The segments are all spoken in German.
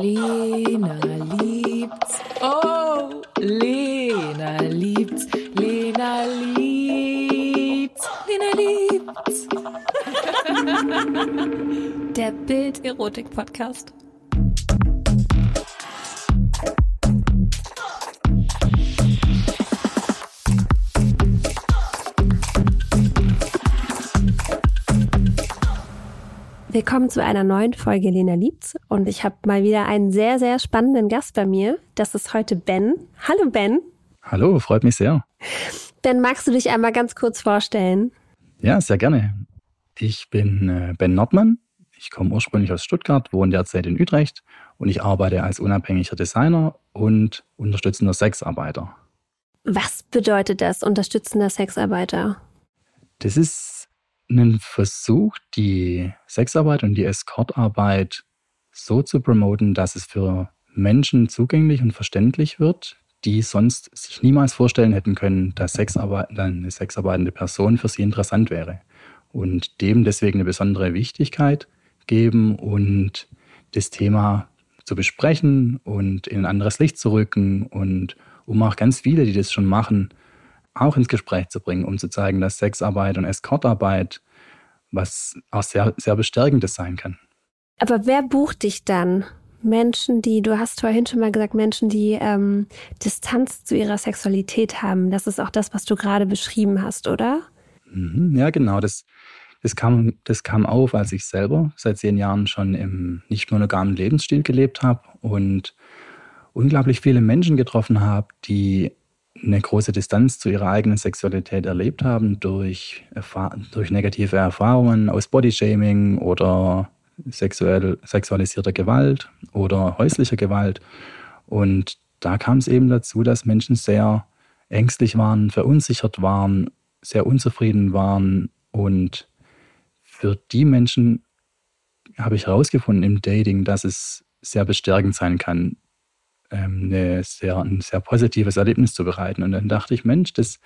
Lena liebt's. Oh, Lena liebt's. Lena liebt's. Lena liebt's. Der Bild-Erotik-Podcast. Willkommen zu einer neuen Folge Lena liebt's und ich habe mal wieder einen sehr, sehr spannenden Gast bei mir. Das ist heute Ben. Hallo Ben. Hallo, freut mich sehr. Ben, magst du dich einmal ganz kurz vorstellen? Ja, sehr gerne. Ich bin äh, Ben Nordmann. Ich komme ursprünglich aus Stuttgart, wohne derzeit in Utrecht und ich arbeite als unabhängiger Designer und unterstützender Sexarbeiter. Was bedeutet das, unterstützender Sexarbeiter? Das ist einen Versuch, die Sexarbeit und die Escortarbeit so zu promoten, dass es für Menschen zugänglich und verständlich wird, die sonst sich niemals vorstellen hätten können, dass Sexarbeit, eine sexarbeitende Person für sie interessant wäre. Und dem deswegen eine besondere Wichtigkeit geben und das Thema zu besprechen und in ein anderes Licht zu rücken und um auch ganz viele, die das schon machen, auch ins Gespräch zu bringen, um zu zeigen, dass Sexarbeit und Escortarbeit was auch sehr, sehr bestärkendes sein kann. Aber wer bucht dich dann? Menschen, die, du hast vorhin schon mal gesagt, Menschen, die ähm, Distanz zu ihrer Sexualität haben. Das ist auch das, was du gerade beschrieben hast, oder? Mhm, ja, genau. Das, das, kam, das kam auf, als ich selber seit zehn Jahren schon im nicht monogamen Lebensstil gelebt habe und unglaublich viele Menschen getroffen habe, die eine große Distanz zu ihrer eigenen Sexualität erlebt haben durch, durch negative Erfahrungen aus Bodyshaming oder sexuell, sexualisierter Gewalt oder häuslicher Gewalt. Und da kam es eben dazu, dass Menschen sehr ängstlich waren, verunsichert waren, sehr unzufrieden waren. Und für die Menschen habe ich herausgefunden im Dating, dass es sehr bestärkend sein kann, eine sehr, ein sehr positives Erlebnis zu bereiten. Und dann dachte ich, Mensch, das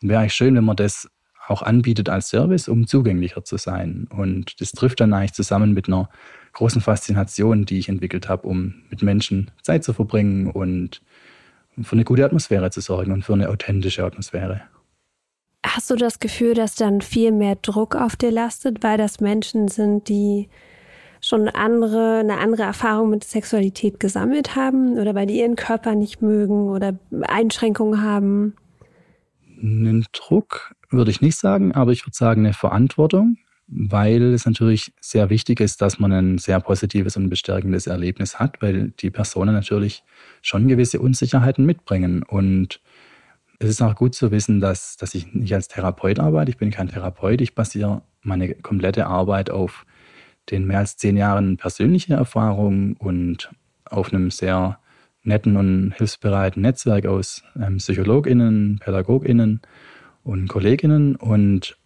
wäre eigentlich schön, wenn man das auch anbietet als Service, um zugänglicher zu sein. Und das trifft dann eigentlich zusammen mit einer großen Faszination, die ich entwickelt habe, um mit Menschen Zeit zu verbringen und für eine gute Atmosphäre zu sorgen und für eine authentische Atmosphäre. Hast du das Gefühl, dass dann viel mehr Druck auf dir lastet, weil das Menschen sind, die schon andere, eine andere Erfahrung mit Sexualität gesammelt haben oder weil die ihren Körper nicht mögen oder Einschränkungen haben? Einen Druck würde ich nicht sagen, aber ich würde sagen eine Verantwortung, weil es natürlich sehr wichtig ist, dass man ein sehr positives und bestärkendes Erlebnis hat, weil die Personen natürlich schon gewisse Unsicherheiten mitbringen. Und es ist auch gut zu wissen, dass, dass ich nicht als Therapeut arbeite. Ich bin kein Therapeut. Ich basiere meine komplette Arbeit auf den mehr als zehn Jahren persönliche Erfahrung und auf einem sehr netten und hilfsbereiten Netzwerk aus ähm, PsychologInnen, PädagogInnen und KollegInnen und,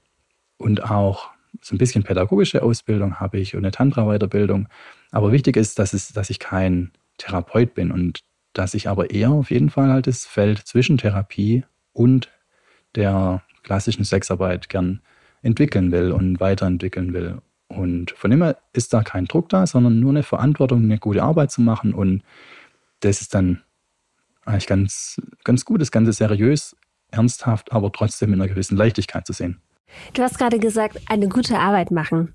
und auch so ein bisschen pädagogische Ausbildung habe ich und eine Tantra-Weiterbildung. Aber wichtig ist, dass, es, dass ich kein Therapeut bin und dass ich aber eher auf jeden Fall halt das Feld zwischen Therapie und der klassischen Sexarbeit gern entwickeln will und weiterentwickeln will. Und von dem her ist da kein Druck da, sondern nur eine Verantwortung, eine gute Arbeit zu machen. Und das ist dann eigentlich ganz, ganz gut, das Ganze seriös, ernsthaft, aber trotzdem in einer gewissen Leichtigkeit zu sehen. Du hast gerade gesagt, eine gute Arbeit machen.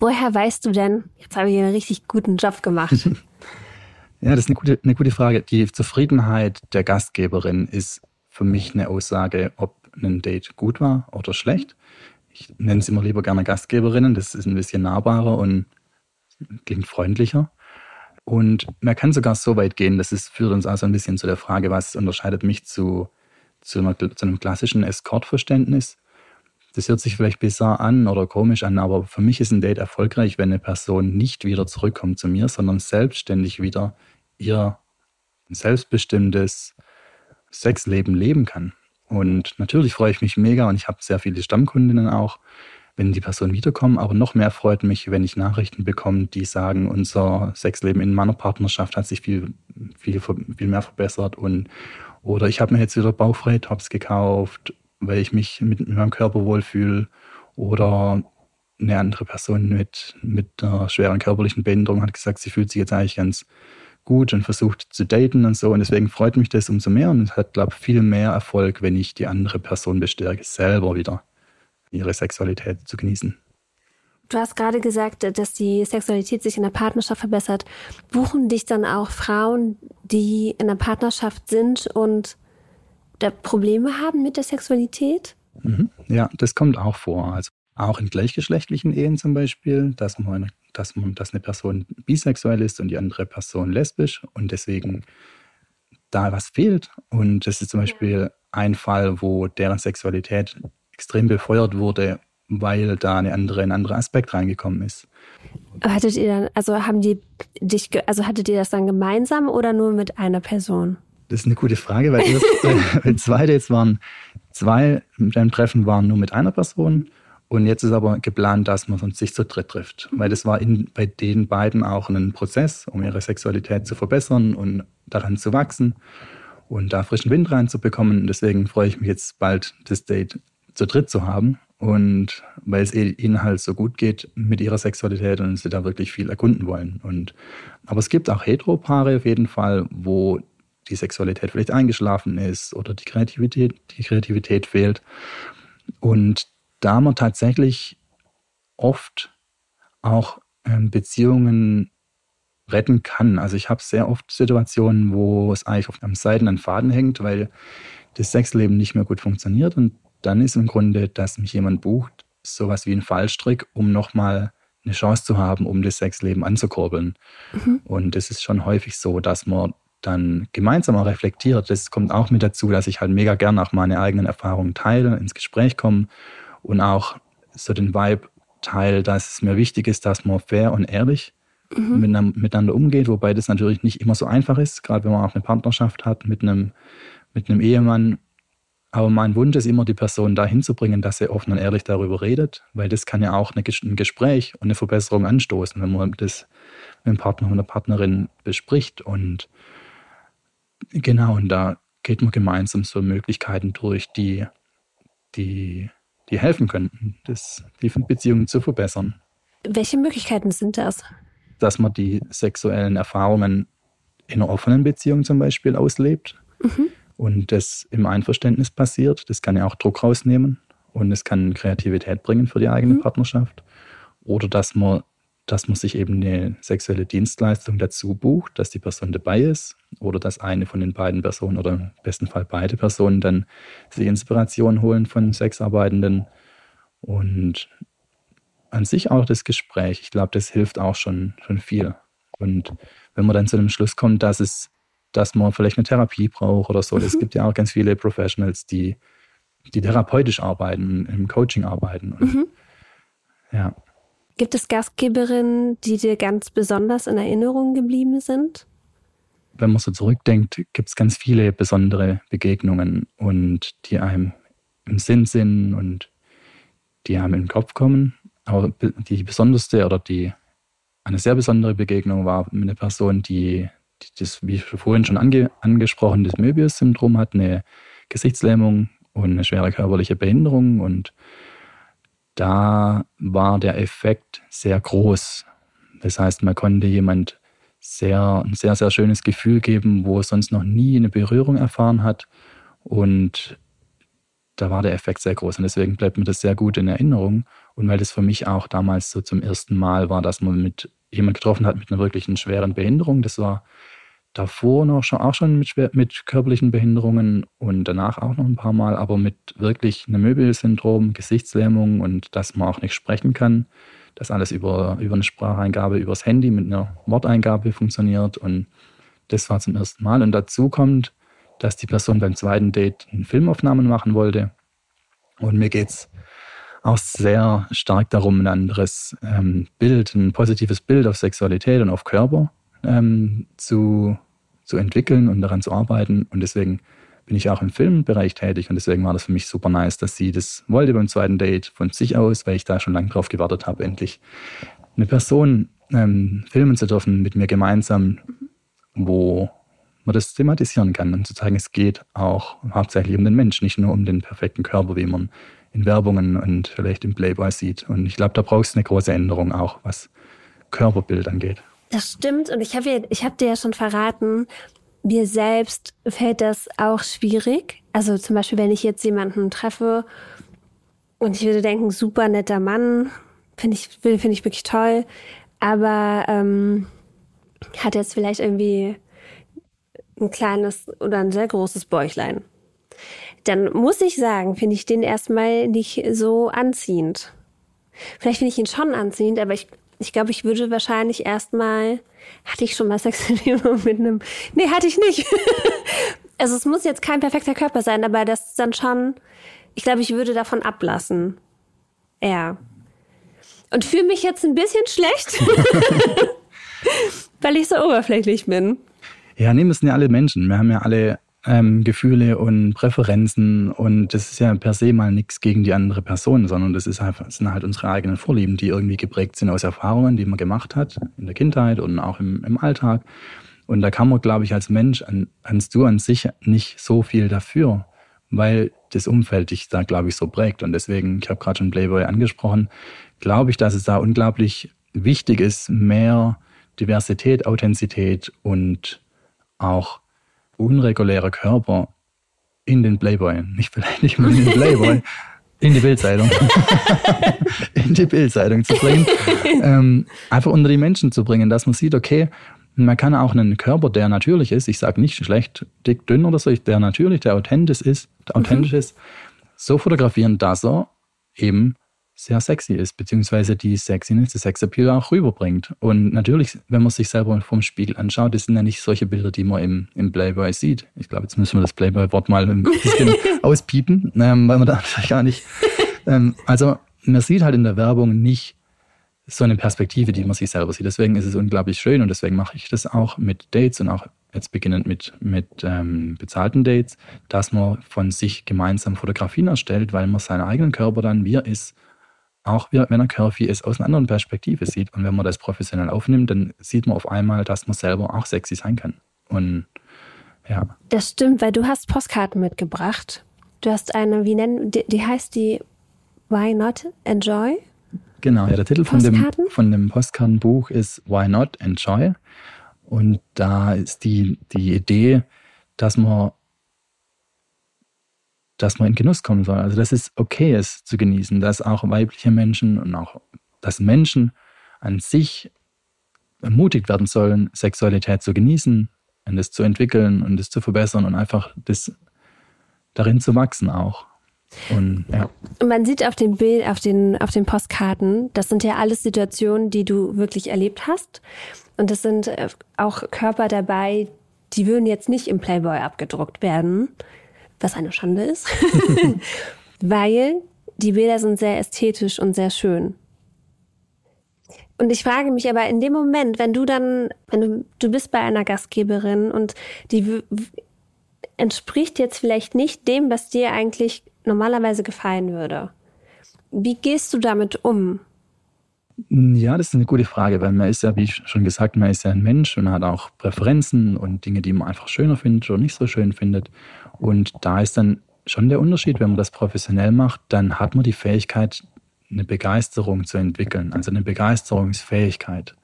Woher weißt du denn, jetzt habe ich einen richtig guten Job gemacht? ja, das ist eine gute, eine gute Frage. Die Zufriedenheit der Gastgeberin ist für mich eine Aussage, ob ein Date gut war oder schlecht ich nenne es immer lieber gerne Gastgeberinnen, das ist ein bisschen nahbarer und klingt freundlicher. Und man kann sogar so weit gehen, das ist, führt uns also ein bisschen zu der Frage, was unterscheidet mich zu, zu, einer, zu einem klassischen Escort-Verständnis. Das hört sich vielleicht bizarr an oder komisch an, aber für mich ist ein Date erfolgreich, wenn eine Person nicht wieder zurückkommt zu mir, sondern selbstständig wieder ihr selbstbestimmtes Sexleben leben kann. Und natürlich freue ich mich mega und ich habe sehr viele Stammkundinnen auch, wenn die Personen wiederkommen. Aber noch mehr freut mich, wenn ich Nachrichten bekomme, die sagen, unser Sexleben in meiner Partnerschaft hat sich viel, viel, viel mehr verbessert. Und, oder ich habe mir jetzt wieder Bauchfreitops gekauft, weil ich mich mit, mit meinem Körper wohlfühle. Oder eine andere Person mit, mit einer schweren körperlichen Behinderung hat gesagt, sie fühlt sich jetzt eigentlich ganz gut und versucht zu daten und so. Und deswegen freut mich das umso mehr und es hat, glaube ich, viel mehr Erfolg, wenn ich die andere Person bestärke, selber wieder ihre Sexualität zu genießen. Du hast gerade gesagt, dass die Sexualität sich in der Partnerschaft verbessert. Buchen dich dann auch Frauen, die in der Partnerschaft sind und da Probleme haben mit der Sexualität? Mhm. Ja, das kommt auch vor. Also auch in gleichgeschlechtlichen Ehen zum Beispiel, dass man, dass man, dass eine Person bisexuell ist und die andere Person lesbisch und deswegen da was fehlt. Und das ist zum Beispiel ein Fall, wo deren Sexualität extrem befeuert wurde, weil da eine andere, ein anderer Aspekt reingekommen ist. Hattet ihr dann, also haben die dich, also hattet ihr das dann gemeinsam oder nur mit einer Person? Das ist eine gute Frage, weil, das, weil zwei Dates waren, zwei Treffen waren nur mit einer Person und jetzt ist aber geplant, dass man sich zu dritt trifft, weil das war in, bei den beiden auch ein Prozess, um ihre Sexualität zu verbessern und daran zu wachsen und da frischen Wind reinzubekommen. Deswegen freue ich mich jetzt bald, das Date zu dritt zu haben und weil es ihnen halt so gut geht mit ihrer Sexualität und sie da wirklich viel erkunden wollen. Und, aber es gibt auch Heteropaare auf jeden Fall, wo die Sexualität vielleicht eingeschlafen ist oder die Kreativität, die Kreativität fehlt. Und da man tatsächlich oft auch ähm, Beziehungen retten kann. Also ich habe sehr oft Situationen, wo es eigentlich auf einem seidenen Faden hängt, weil das Sexleben nicht mehr gut funktioniert und dann ist im Grunde, dass mich jemand bucht, sowas wie ein Fallstrick, um nochmal eine Chance zu haben, um das Sexleben anzukurbeln. Mhm. Und es ist schon häufig so, dass man dann gemeinsam auch reflektiert. Das kommt auch mit dazu, dass ich halt mega gern auch meine eigenen Erfahrungen teile, ins Gespräch komme und auch so den Vibe teile, dass es mir wichtig ist, dass man fair und ehrlich mhm. miteinander umgeht, wobei das natürlich nicht immer so einfach ist, gerade wenn man auch eine Partnerschaft hat mit einem, mit einem Ehemann. Aber mein Wunsch ist immer, die Person dahin zu bringen, dass sie offen und ehrlich darüber redet, weil das kann ja auch eine, ein Gespräch und eine Verbesserung anstoßen, wenn man das mit dem Partner oder der Partnerin bespricht. Und genau, und da geht man gemeinsam so Möglichkeiten durch, die, die, die helfen könnten, das, die Beziehungen zu verbessern. Welche Möglichkeiten sind das? Dass man die sexuellen Erfahrungen in einer offenen Beziehung zum Beispiel auslebt mhm. und das im Einverständnis passiert. Das kann ja auch Druck rausnehmen und es kann Kreativität bringen für die eigene mhm. Partnerschaft. Oder dass man dass man sich eben eine sexuelle Dienstleistung dazu bucht, dass die Person dabei ist oder dass eine von den beiden Personen oder im besten Fall beide Personen dann sich Inspiration holen von Sexarbeitenden und an sich auch das Gespräch. Ich glaube, das hilft auch schon, schon viel. Und wenn man dann zu dem Schluss kommt, dass es, dass man vielleicht eine Therapie braucht oder so, es mhm. gibt ja auch ganz viele Professionals, die, die therapeutisch arbeiten, im Coaching arbeiten. Und, mhm. Ja. Gibt es Gastgeberinnen, die dir ganz besonders in Erinnerung geblieben sind? Wenn man so zurückdenkt, gibt es ganz viele besondere Begegnungen und die einem im Sinn sind und die einem in den Kopf kommen. Aber die besonderste oder die eine sehr besondere Begegnung war mit einer Person, die, die das, wie vorhin schon ange, angesprochen, das Möbius-Syndrom hat, eine Gesichtslähmung und eine schwere körperliche Behinderung und da war der Effekt sehr groß. Das heißt, man konnte jemand sehr, ein sehr, sehr schönes Gefühl geben, wo er sonst noch nie eine Berührung erfahren hat. Und da war der Effekt sehr groß. Und deswegen bleibt mir das sehr gut in Erinnerung. Und weil das für mich auch damals so zum ersten Mal war, dass man mit jemand getroffen hat mit einer wirklichen schweren Behinderung. Das war davor noch schon, auch schon mit, mit körperlichen Behinderungen und danach auch noch ein paar Mal, aber mit wirklich einem Möbelsyndrom, Gesichtslähmung und dass man auch nicht sprechen kann. dass alles über, über eine Spracheingabe übers Handy mit einer Worteingabe funktioniert. Und das war zum ersten Mal. Und dazu kommt, dass die Person beim zweiten Date eine Filmaufnahmen machen wollte. Und mir geht es auch sehr stark darum, ein anderes ähm, Bild, ein positives Bild auf Sexualität und auf Körper ähm, zu zu entwickeln und daran zu arbeiten. Und deswegen bin ich auch im Filmbereich tätig und deswegen war das für mich super nice, dass sie das wollte beim zweiten Date von sich aus, weil ich da schon lange drauf gewartet habe, endlich eine Person ähm, filmen zu dürfen mit mir gemeinsam, wo man das thematisieren kann und zu zeigen, es geht auch hauptsächlich um den Mensch, nicht nur um den perfekten Körper, wie man in Werbungen und vielleicht im Playboy sieht. Und ich glaube, da brauchst du eine große Änderung auch, was Körperbild angeht. Das stimmt. Und ich habe hab dir ja schon verraten, mir selbst fällt das auch schwierig. Also zum Beispiel, wenn ich jetzt jemanden treffe und ich würde denken, super netter Mann, finde ich, finde ich wirklich toll, aber ähm, hat jetzt vielleicht irgendwie ein kleines oder ein sehr großes Bäuchlein. Dann muss ich sagen, finde ich den erstmal nicht so anziehend. Vielleicht finde ich ihn schon anziehend, aber ich ich glaube, ich würde wahrscheinlich erstmal, hatte ich schon mal Sex mit einem, nee, hatte ich nicht. also es muss jetzt kein perfekter Körper sein, aber das ist dann schon, ich glaube, ich würde davon ablassen. Ja. Und fühle mich jetzt ein bisschen schlecht, weil ich so oberflächlich bin. Ja, nee, müssen ja alle Menschen. Wir haben ja alle ähm, Gefühle und Präferenzen und das ist ja per se mal nichts gegen die andere Person, sondern das ist halt, das sind halt unsere eigenen Vorlieben, die irgendwie geprägt sind aus Erfahrungen, die man gemacht hat in der Kindheit und auch im, im Alltag. Und da kann man, glaube ich, als Mensch, an, kannst du an sich nicht so viel dafür, weil das Umfeld dich da, glaube ich, so prägt. Und deswegen, ich habe gerade schon Playboy angesprochen, glaube ich, dass es da unglaublich wichtig ist, mehr Diversität, Authentizität und auch unregulärer Körper in den Playboy, nicht vielleicht nicht mal in den Playboy, in die Bildzeitung, in die Bildzeitung zu bringen, ähm, einfach unter die Menschen zu bringen, dass man sieht, okay, man kann auch einen Körper, der natürlich ist, ich sage nicht schlecht, dick, dünn oder so, der natürlich, der authentisch ist, der authentisch mhm. ist, so fotografieren, dass er eben sehr sexy ist, beziehungsweise die Sexiness, das Sexappeal auch rüberbringt. Und natürlich, wenn man sich selber vom Spiegel anschaut, das sind ja nicht solche Bilder, die man im, im Playboy sieht. Ich glaube, jetzt müssen wir das Playboy-Wort mal ein bisschen auspiepen, ähm, weil man da gar nicht. Ähm, also, man sieht halt in der Werbung nicht so eine Perspektive, die man sich selber sieht. Deswegen ist es unglaublich schön und deswegen mache ich das auch mit Dates und auch jetzt beginnend mit, mit ähm, bezahlten Dates, dass man von sich gemeinsam Fotografien erstellt, weil man seinen eigenen Körper dann, wie er ist, auch wenn er curvy ist, aus einer anderen Perspektive sieht. Und wenn man das professionell aufnimmt, dann sieht man auf einmal, dass man selber auch sexy sein kann. Und ja. Das stimmt, weil du hast Postkarten mitgebracht. Du hast eine, wie nennen, die, die heißt die Why Not Enjoy? Genau, ja, der Titel von dem, von dem Postkartenbuch ist Why Not Enjoy. Und da ist die, die Idee, dass man dass man in Genuss kommen soll. Also dass es okay ist zu genießen, dass auch weibliche Menschen und auch dass Menschen an sich ermutigt werden sollen, Sexualität zu genießen und das zu entwickeln und das zu verbessern und einfach das darin zu wachsen auch. Und, ja. man sieht auf den Bild, auf den, auf den Postkarten, das sind ja alles Situationen, die du wirklich erlebt hast. Und es sind äh, auch Körper dabei, die würden jetzt nicht im Playboy abgedruckt werden, was eine Schande ist, weil die Bilder sind sehr ästhetisch und sehr schön. Und ich frage mich aber in dem Moment, wenn du dann, wenn du, du bist bei einer Gastgeberin und die entspricht jetzt vielleicht nicht dem, was dir eigentlich normalerweise gefallen würde. Wie gehst du damit um? Ja, das ist eine gute Frage, weil man ist ja, wie schon gesagt, man ist ja ein Mensch und hat auch Präferenzen und Dinge, die man einfach schöner findet oder nicht so schön findet. Und da ist dann schon der Unterschied, wenn man das professionell macht, dann hat man die Fähigkeit, eine Begeisterung zu entwickeln, also eine Begeisterungsfähigkeit,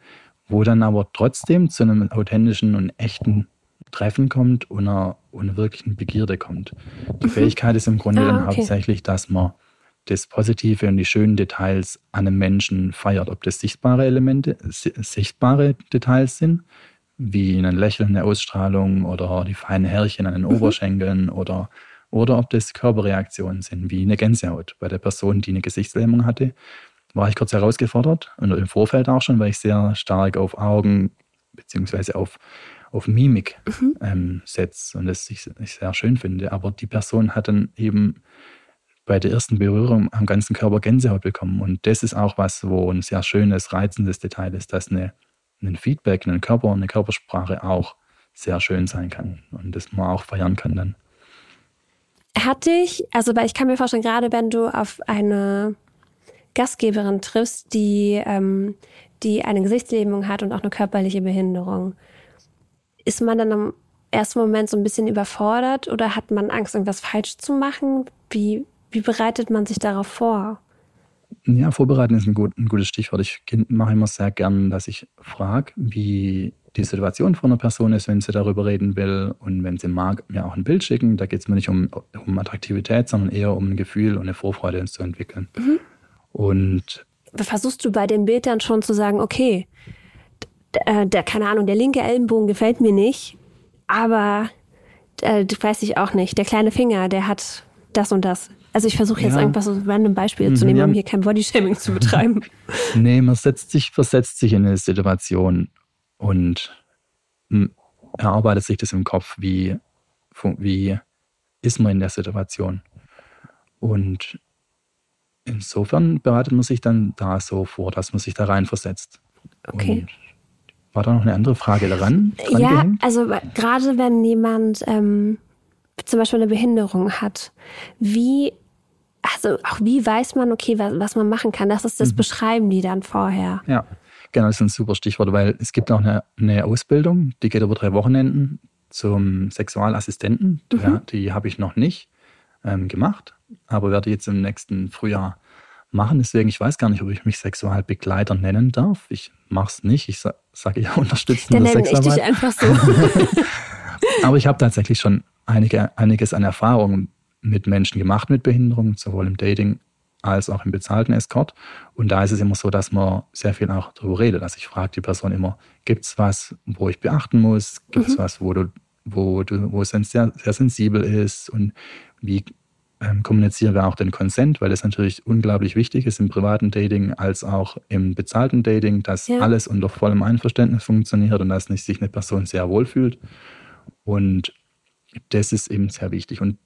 wo dann aber trotzdem zu einem authentischen und echten Treffen kommt und einer, einer wirklichen Begierde kommt. Die mhm. Fähigkeit ist im Grunde ah, dann okay. hauptsächlich, dass man das Positive und die schönen Details an einem Menschen feiert, ob das sichtbare Elemente, sichtbare Details sind, wie ein Lächeln, eine Ausstrahlung oder die feinen Härchen an den mhm. Oberschenkeln oder, oder ob das Körperreaktionen sind, wie eine Gänsehaut. Bei der Person, die eine Gesichtslähmung hatte, war ich kurz herausgefordert und im Vorfeld auch schon, weil ich sehr stark auf Augen beziehungsweise auf, auf Mimik mhm. ähm, setze und das ich, ich sehr schön finde. Aber die Person hat dann eben bei der ersten Berührung am ganzen Körper Gänsehaut bekommen. Und das ist auch was, wo ein sehr schönes, reizendes Detail ist, dass eine ein Feedback, ein Körper, eine Körpersprache auch sehr schön sein kann und das man auch feiern kann dann. Hat dich, also ich kann mir vorstellen, gerade wenn du auf eine Gastgeberin triffst, die, ähm, die eine Gesichtslähmung hat und auch eine körperliche Behinderung, ist man dann im ersten Moment so ein bisschen überfordert oder hat man Angst, irgendwas falsch zu machen? Wie, wie bereitet man sich darauf vor? Ja, vorbereiten ist ein, gut, ein gutes Stichwort. Ich mache immer sehr gern, dass ich frage, wie die Situation von einer Person ist, wenn sie darüber reden will. Und wenn sie mag, mir auch ein Bild schicken. Da geht es mir nicht um, um Attraktivität, sondern eher um ein Gefühl und eine Vorfreude zu entwickeln. Mhm. Und versuchst du bei dem Bild dann schon zu sagen, okay, der, der, keine Ahnung, der linke Ellenbogen gefällt mir nicht, aber äh, weiß ich auch nicht, der kleine Finger, der hat das und das. Also ich versuche jetzt ja. irgendwas so random Beispiele zu nehmen, ja. um hier kein Bodyshaming zu betreiben. Nee, man setzt sich, versetzt sich in eine Situation und erarbeitet sich das im Kopf, wie, wie ist man in der Situation. Und insofern bereitet man sich dann da so vor, dass man sich da reinversetzt. Okay. Und war da noch eine andere Frage daran? Ja, gehängt? also gerade wenn jemand ähm, zum Beispiel eine Behinderung hat, wie, also auch wie weiß man, okay, was, was man machen kann? Das ist das mhm. Beschreiben die dann vorher. Ja, genau, das ist ein super Stichwort, weil es gibt auch eine, eine Ausbildung, die geht über drei Wochenenden zum Sexualassistenten. Mhm. Ja, die habe ich noch nicht ähm, gemacht, aber werde jetzt im nächsten Frühjahr machen. Deswegen, ich weiß gar nicht, ob ich mich Sexualbegleiter nennen darf. Ich mache es nicht. Ich sa sage ja unterstützende Dann nenne ich dich einfach so. Aber ich habe tatsächlich schon einige, einiges an Erfahrungen mit Menschen gemacht mit Behinderung, sowohl im Dating als auch im bezahlten Escort. Und da ist es immer so, dass man sehr viel auch darüber redet. Also ich frage die Person immer, gibt es was, wo ich beachten muss? Gibt es mhm. was, wo du, wo du, wo es sehr, sehr sensibel ist? Und wie ähm, kommunizieren wir auch den Consent, weil das natürlich unglaublich wichtig ist im privaten Dating als auch im bezahlten Dating, dass ja. alles unter vollem Einverständnis funktioniert und dass nicht sich eine Person sehr wohl fühlt. Und das ist eben sehr wichtig. Und,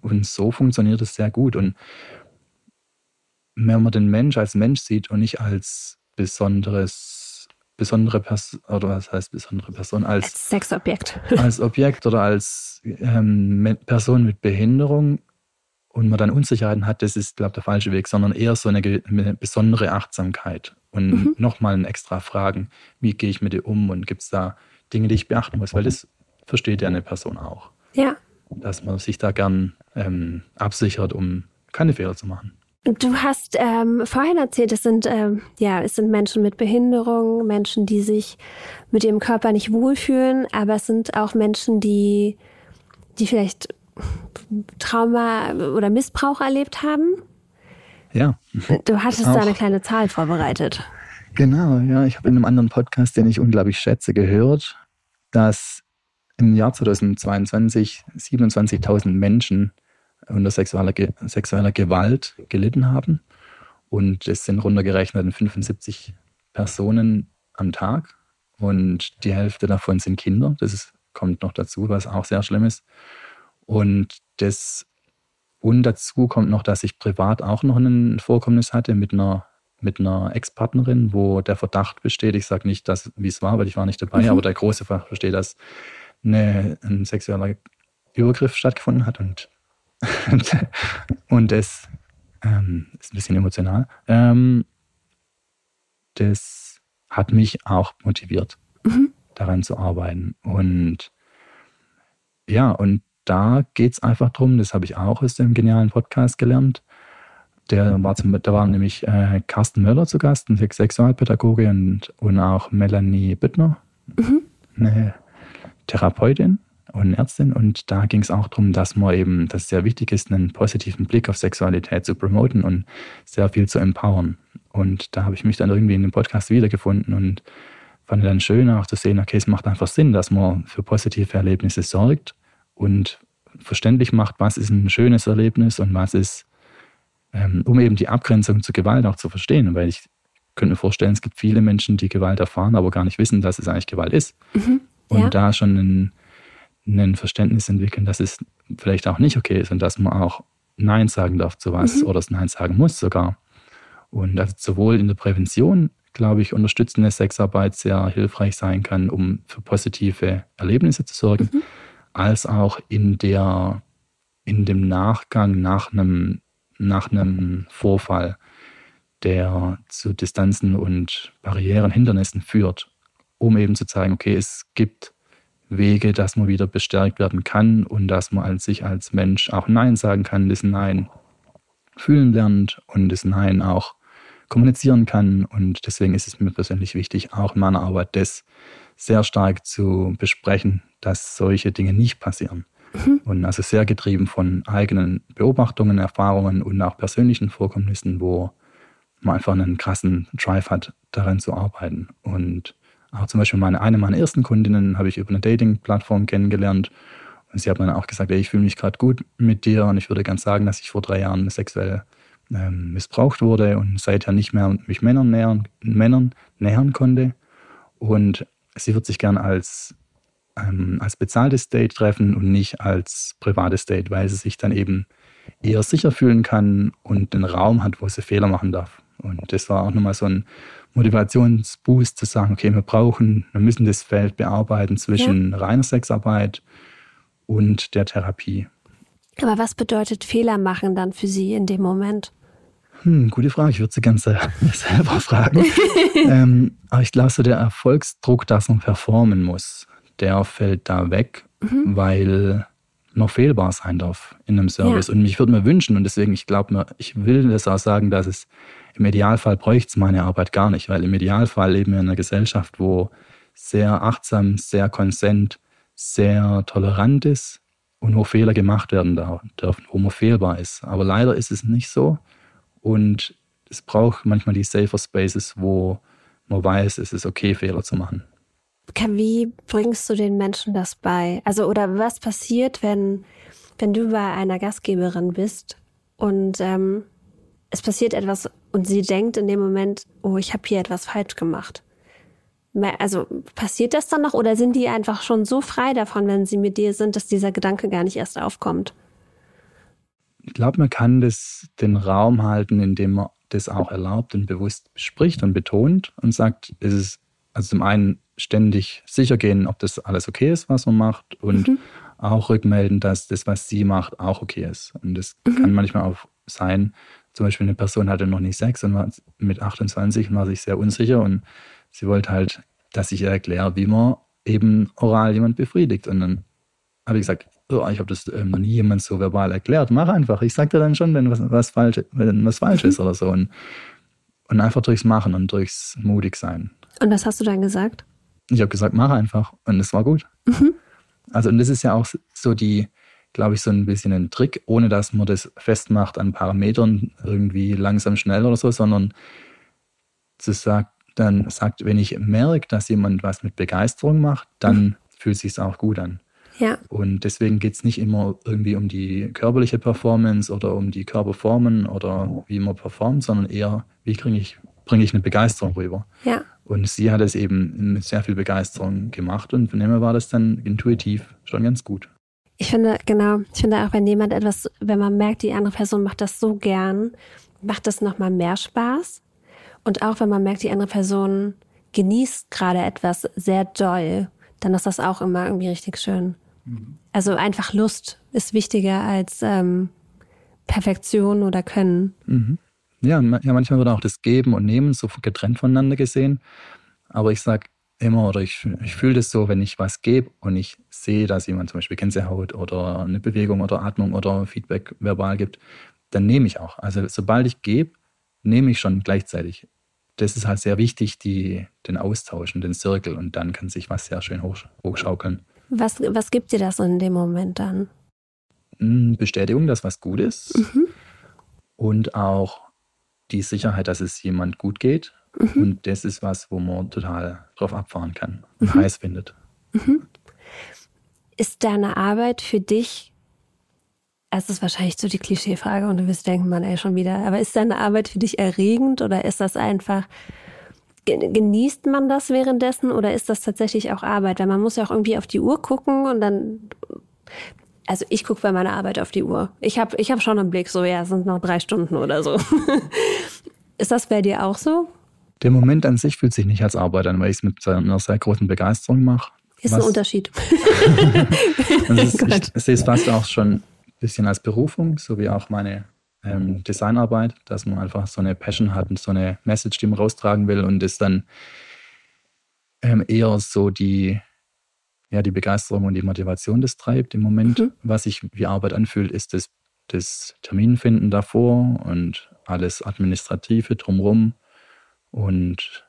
und so funktioniert es sehr gut. Und wenn man den Mensch als Mensch sieht und nicht als besonderes, besondere Person, oder was heißt besondere Person, als, als Sexobjekt. als Objekt oder als ähm, Person mit Behinderung, und man dann Unsicherheiten hat, das ist, glaube ich, der falsche Weg, sondern eher so eine, eine besondere Achtsamkeit und mhm. nochmal ein extra Fragen, wie gehe ich mit dir um und gibt es da Dinge, die ich beachten muss, weil das versteht ja eine Person auch. Ja. Dass man sich da gern ähm, absichert, um keine Fehler zu machen. Du hast ähm, vorhin erzählt, es sind, ähm, ja, es sind Menschen mit Behinderung, Menschen, die sich mit ihrem Körper nicht wohlfühlen, aber es sind auch Menschen, die, die vielleicht Trauma oder Missbrauch erlebt haben? Ja. Du hattest da eine kleine Zahl vorbereitet. Genau, ja. Ich habe in einem anderen Podcast, den ich unglaublich schätze, gehört, dass im Jahr 2022 27.000 Menschen unter sexueller, sexueller Gewalt gelitten haben. Und es sind runtergerechnet 75 Personen am Tag. Und die Hälfte davon sind Kinder. Das ist, kommt noch dazu, was auch sehr schlimm ist. Und das und dazu kommt noch, dass ich privat auch noch ein Vorkommnis hatte mit einer, mit einer Ex-Partnerin, wo der Verdacht besteht, ich sage nicht, wie es war, weil ich war nicht dabei, mhm. aber der große Verdacht besteht, dass eine, ein sexueller Übergriff stattgefunden hat und, und das ähm, ist ein bisschen emotional. Ähm, das hat mich auch motiviert, mhm. daran zu arbeiten. Und ja, und da geht es einfach darum, das habe ich auch aus dem genialen Podcast gelernt. Der war, zum, da war nämlich äh, Carsten Möller zu Gast, ein Sexualpädagoge und, und auch Melanie Büttner, mhm. eine Therapeutin und Ärztin. Und da ging es auch darum, dass man eben, dass es sehr wichtig ist, einen positiven Blick auf Sexualität zu promoten und sehr viel zu empowern. Und da habe ich mich dann irgendwie in dem Podcast wiedergefunden und fand dann schön auch zu sehen, okay, es macht einfach Sinn, dass man für positive Erlebnisse sorgt und verständlich macht, was ist ein schönes Erlebnis und was ist, ähm, um eben die Abgrenzung zur Gewalt auch zu verstehen. Weil ich könnte mir vorstellen, es gibt viele Menschen, die Gewalt erfahren, aber gar nicht wissen, dass es eigentlich Gewalt ist. Mhm, ja. Und da schon ein, ein, Verständnis entwickeln, dass es vielleicht auch nicht okay ist und dass man auch Nein sagen darf zu was mhm. oder das Nein sagen muss sogar. Und also sowohl in der Prävention, glaube ich, unterstützende Sexarbeit sehr hilfreich sein kann, um für positive Erlebnisse zu sorgen. Mhm als auch in der, in dem Nachgang nach einem, nach einem Vorfall, der zu Distanzen und Barrieren, Hindernissen führt, um eben zu zeigen, okay, es gibt Wege, dass man wieder bestärkt werden kann und dass man als sich als Mensch auch Nein sagen kann, das Nein fühlen lernt und das Nein auch kommunizieren kann. Und deswegen ist es mir persönlich wichtig, auch in meiner Arbeit das sehr stark zu besprechen, dass solche Dinge nicht passieren. Mhm. Und also sehr getrieben von eigenen Beobachtungen, Erfahrungen und auch persönlichen Vorkommnissen, wo man einfach einen krassen Drive hat, daran zu arbeiten. Und auch zum Beispiel meine, eine meiner ersten Kundinnen habe ich über eine Dating-Plattform kennengelernt. Und sie hat dann auch gesagt, ey, ich fühle mich gerade gut mit dir und ich würde ganz sagen, dass ich vor drei Jahren sexuell ähm, missbraucht wurde und seither nicht mehr mich Männern nähern, Männern nähern konnte. Und sie wird sich gern als, ähm, als bezahltes Date treffen und nicht als privates Date, weil sie sich dann eben eher sicher fühlen kann und den Raum hat, wo sie Fehler machen darf. Und das war auch nochmal so ein Motivationsboost zu sagen, okay, wir brauchen, wir müssen das Feld bearbeiten zwischen ja. reiner Sexarbeit und der Therapie. Aber was bedeutet Fehler machen dann für Sie in dem Moment? Hm, gute Frage. Ich würde sie gerne selber fragen. ähm, aber ich glaube, so der Erfolgsdruck, dass man performen muss, der fällt da weg, mhm. weil noch fehlbar sein darf in einem Service. Ja. Und mich würde mir wünschen, und deswegen, ich glaube ich will das auch sagen, dass es im Idealfall bräuchte es meine Arbeit gar nicht, weil im Idealfall leben wir in einer Gesellschaft, wo sehr achtsam, sehr konsent, sehr tolerant ist und wo Fehler gemacht werden dürfen, wo man fehlbar ist. Aber leider ist es nicht so. Und es braucht manchmal die safer Spaces, wo man weiß, es ist okay, Fehler zu machen. Wie bringst du den Menschen das bei? Also, oder was passiert, wenn, wenn du bei einer Gastgeberin bist und ähm, es passiert etwas und sie denkt in dem Moment, oh, ich habe hier etwas falsch gemacht? Also passiert das dann noch oder sind die einfach schon so frei davon, wenn sie mit dir sind, dass dieser Gedanke gar nicht erst aufkommt? ich glaube, man kann das, den Raum halten, indem man das auch erlaubt und bewusst bespricht und betont und sagt, es ist also zum einen ständig sicher gehen, ob das alles okay ist, was man macht und mhm. auch rückmelden, dass das, was sie macht, auch okay ist. Und das mhm. kann manchmal auch sein, zum Beispiel eine Person hatte noch nicht Sex und war mit 28 und war sich sehr unsicher und sie wollte halt, dass ich ihr erkläre, wie man eben oral jemand befriedigt. Und dann habe ich gesagt, oh, ich habe das ähm, noch nie jemand so verbal erklärt. Mach einfach. Ich sage dir dann schon, wenn was, was, falsch, wenn was falsch ist oder so. Und, und einfach durchs Machen und durchs mutig sein. Und was hast du dann gesagt? Ich habe gesagt, mach einfach. Und es war gut. Mhm. Also, und das ist ja auch so die, glaube ich, so ein bisschen ein Trick, ohne dass man das festmacht an Parametern, irgendwie langsam, schnell oder so, sondern zu sagen, dann sagt, wenn ich merke, dass jemand was mit Begeisterung macht, dann mhm. fühlt es sich auch gut an. Ja. Und deswegen geht es nicht immer irgendwie um die körperliche Performance oder um die Körperformen oder wie man performt, sondern eher, wie kriege ich, bringe ich eine Begeisterung rüber. Ja. Und sie hat es eben mit sehr viel Begeisterung gemacht und von dem her war das dann intuitiv schon ganz gut. Ich finde, genau, ich finde auch, wenn jemand etwas, wenn man merkt, die andere Person macht das so gern, macht das nochmal mehr Spaß. Und auch wenn man merkt, die andere Person genießt gerade etwas sehr doll, dann ist das auch immer irgendwie richtig schön. Also einfach Lust ist wichtiger als ähm, Perfektion oder Können. Mhm. Ja, ja, manchmal wird auch das Geben und Nehmen so getrennt voneinander gesehen. Aber ich sage immer oder ich, ich fühle das so, wenn ich was gebe und ich sehe, dass jemand zum Beispiel Gänsehaut oder eine Bewegung oder Atmung oder Feedback verbal gibt, dann nehme ich auch. Also sobald ich gebe, nehme ich schon gleichzeitig. Das ist halt sehr wichtig, die, den Austausch und den Circle und dann kann sich was sehr schön hoch, hochschaukeln. Was, was gibt dir das in dem Moment dann? Hm, Bestätigung, dass was gut ist. Mhm. Und auch die Sicherheit, dass es jemand gut geht. Mhm. Und das ist was, wo man total drauf abfahren kann und mhm. heiß findet. Mhm. Ist deine Arbeit für dich, es ist wahrscheinlich so die Klischeefrage und du wirst denken, man, ey, schon wieder, aber ist deine Arbeit für dich erregend oder ist das einfach Genießt man das währenddessen oder ist das tatsächlich auch Arbeit? Weil man muss ja auch irgendwie auf die Uhr gucken und dann. Also ich gucke bei meiner Arbeit auf die Uhr. Ich habe ich hab schon einen Blick, so ja, es sind noch drei Stunden oder so. ist das bei dir auch so? Der Moment an sich fühlt sich nicht als Arbeit an, weil ich es mit einer sehr großen Begeisterung mache. Ist was, ein Unterschied. ist, ich, ich sehe es fast auch schon ein bisschen als Berufung, so wie auch meine ähm, Designarbeit, dass man einfach so eine Passion hat und so eine Message, die man raustragen will und ist dann ähm, eher so die, ja, die Begeisterung und die Motivation das treibt. Im Moment, mhm. was sich wie Arbeit anfühlt, ist das das Terminfinden davor und alles Administrative drumherum. Und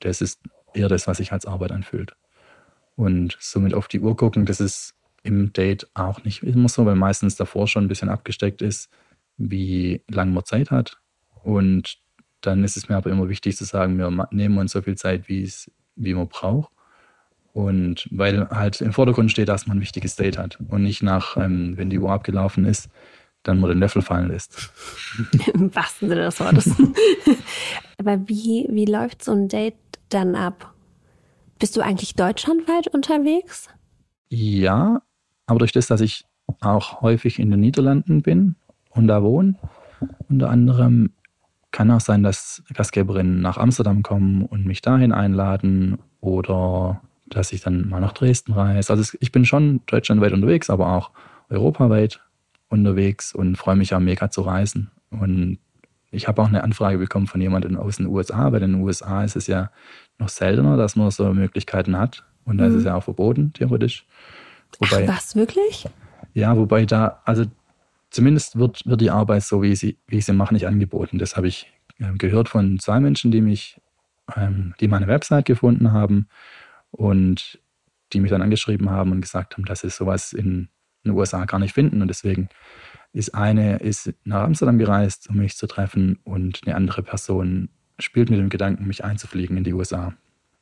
das ist eher das, was sich als Arbeit anfühlt. Und somit auf die Uhr gucken, das ist im Date auch nicht immer so, weil meistens davor schon ein bisschen abgesteckt ist, wie lange man Zeit hat. Und dann ist es mir aber immer wichtig zu sagen, wir nehmen uns so viel Zeit, wie es, wie man braucht. Und weil halt im Vordergrund steht, dass man ein wichtiges Date hat und nicht nach, ähm, wenn die Uhr abgelaufen ist, dann man den Löffel fallen lässt. Im wahrsten Sinne des Wortes. Aber wie, wie läuft so ein Date dann ab? Bist du eigentlich deutschlandweit unterwegs? Ja, aber durch das, dass ich auch häufig in den Niederlanden bin und da wohne, unter anderem kann auch sein, dass Gastgeberinnen nach Amsterdam kommen und mich dahin einladen oder dass ich dann mal nach Dresden reise. Also ich bin schon deutschlandweit unterwegs, aber auch europaweit unterwegs und freue mich auch mega zu reisen. Und ich habe auch eine Anfrage bekommen von jemandem aus den USA. Bei den USA ist es ja noch seltener, dass man so Möglichkeiten hat. Und da mhm. ist es mhm. ja auch verboten, theoretisch. Wobei, Ach, was, wirklich? Ja, wobei da, also zumindest wird, wird die Arbeit so, wie, sie, wie ich sie mache, nicht angeboten. Das habe ich äh, gehört von zwei Menschen, die mich, ähm, die meine Website gefunden haben und die mich dann angeschrieben haben und gesagt haben, dass sie sowas in den USA gar nicht finden. Und deswegen ist eine ist nach Amsterdam gereist, um mich zu treffen, und eine andere Person spielt mit dem Gedanken, mich einzufliegen in die USA.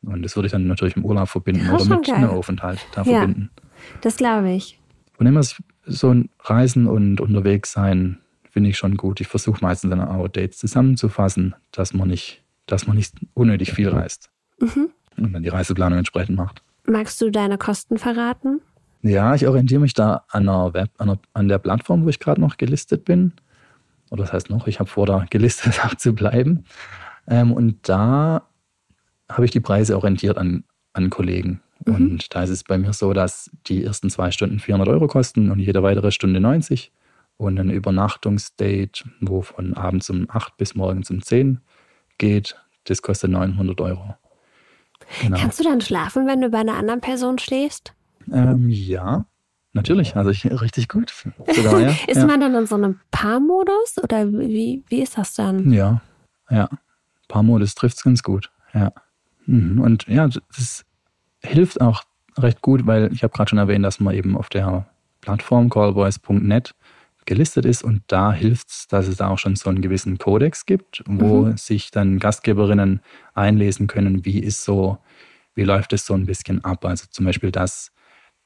Und das würde ich dann natürlich im Urlaub verbinden ja, oder mit geil. einem Aufenthalt da ja, verbinden. Das glaube ich. Und immer so ein Reisen und unterwegs sein finde ich schon gut. Ich versuche meistens dann auch Dates zusammenzufassen, dass man nicht, dass man nicht unnötig viel reist. Mhm. Und dann die Reiseplanung entsprechend macht. Magst du deine Kosten verraten? Ja, ich orientiere mich da an, einer Web, an, einer, an der Plattform, wo ich gerade noch gelistet bin. Oder das heißt noch, ich habe vor, da gelistet zu bleiben. Ähm, und da habe ich die Preise orientiert an, an Kollegen. Mhm. Und da ist es bei mir so, dass die ersten zwei Stunden 400 Euro kosten und jede weitere Stunde 90. Und ein Übernachtungsdate, wo von abends um 8 bis morgens um 10 geht, das kostet 900 Euro. Genau. Kannst du dann schlafen, wenn du bei einer anderen Person schläfst? Ähm, ja, natürlich. Also ich richtig gut. Sogar, ja. ist ja. man dann in so einem Paarmodus oder wie, wie ist das dann? Ja, ja. Paarmodus trifft es ganz gut. Ja. Mhm. Und ja, das hilft auch recht gut, weil ich habe gerade schon erwähnt, dass man eben auf der Plattform callboys.net gelistet ist und da hilft es, dass es da auch schon so einen gewissen Kodex gibt, wo mhm. sich dann Gastgeberinnen einlesen können, wie ist so, wie läuft es so ein bisschen ab. Also zum Beispiel, dass,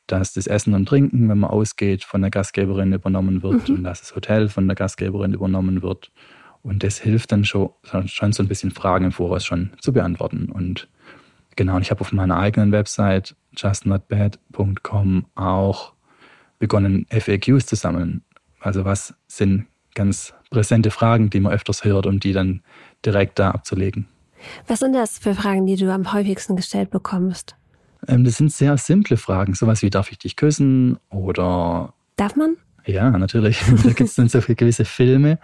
dass das Essen und Trinken, wenn man ausgeht, von der Gastgeberin übernommen wird mhm. und dass das Hotel von der Gastgeberin übernommen wird. Und das hilft dann schon, schon so ein bisschen Fragen im Voraus schon zu beantworten. Und genau, und ich habe auf meiner eigenen Website justnotbad.com auch begonnen, FAQs zu sammeln. Also was sind ganz präsente Fragen, die man öfters hört, um die dann direkt da abzulegen. Was sind das für Fragen, die du am häufigsten gestellt bekommst? Ähm, das sind sehr simple Fragen, sowas wie darf ich dich küssen oder Darf man? Ja, natürlich. da gibt es dann so viele gewisse Filme.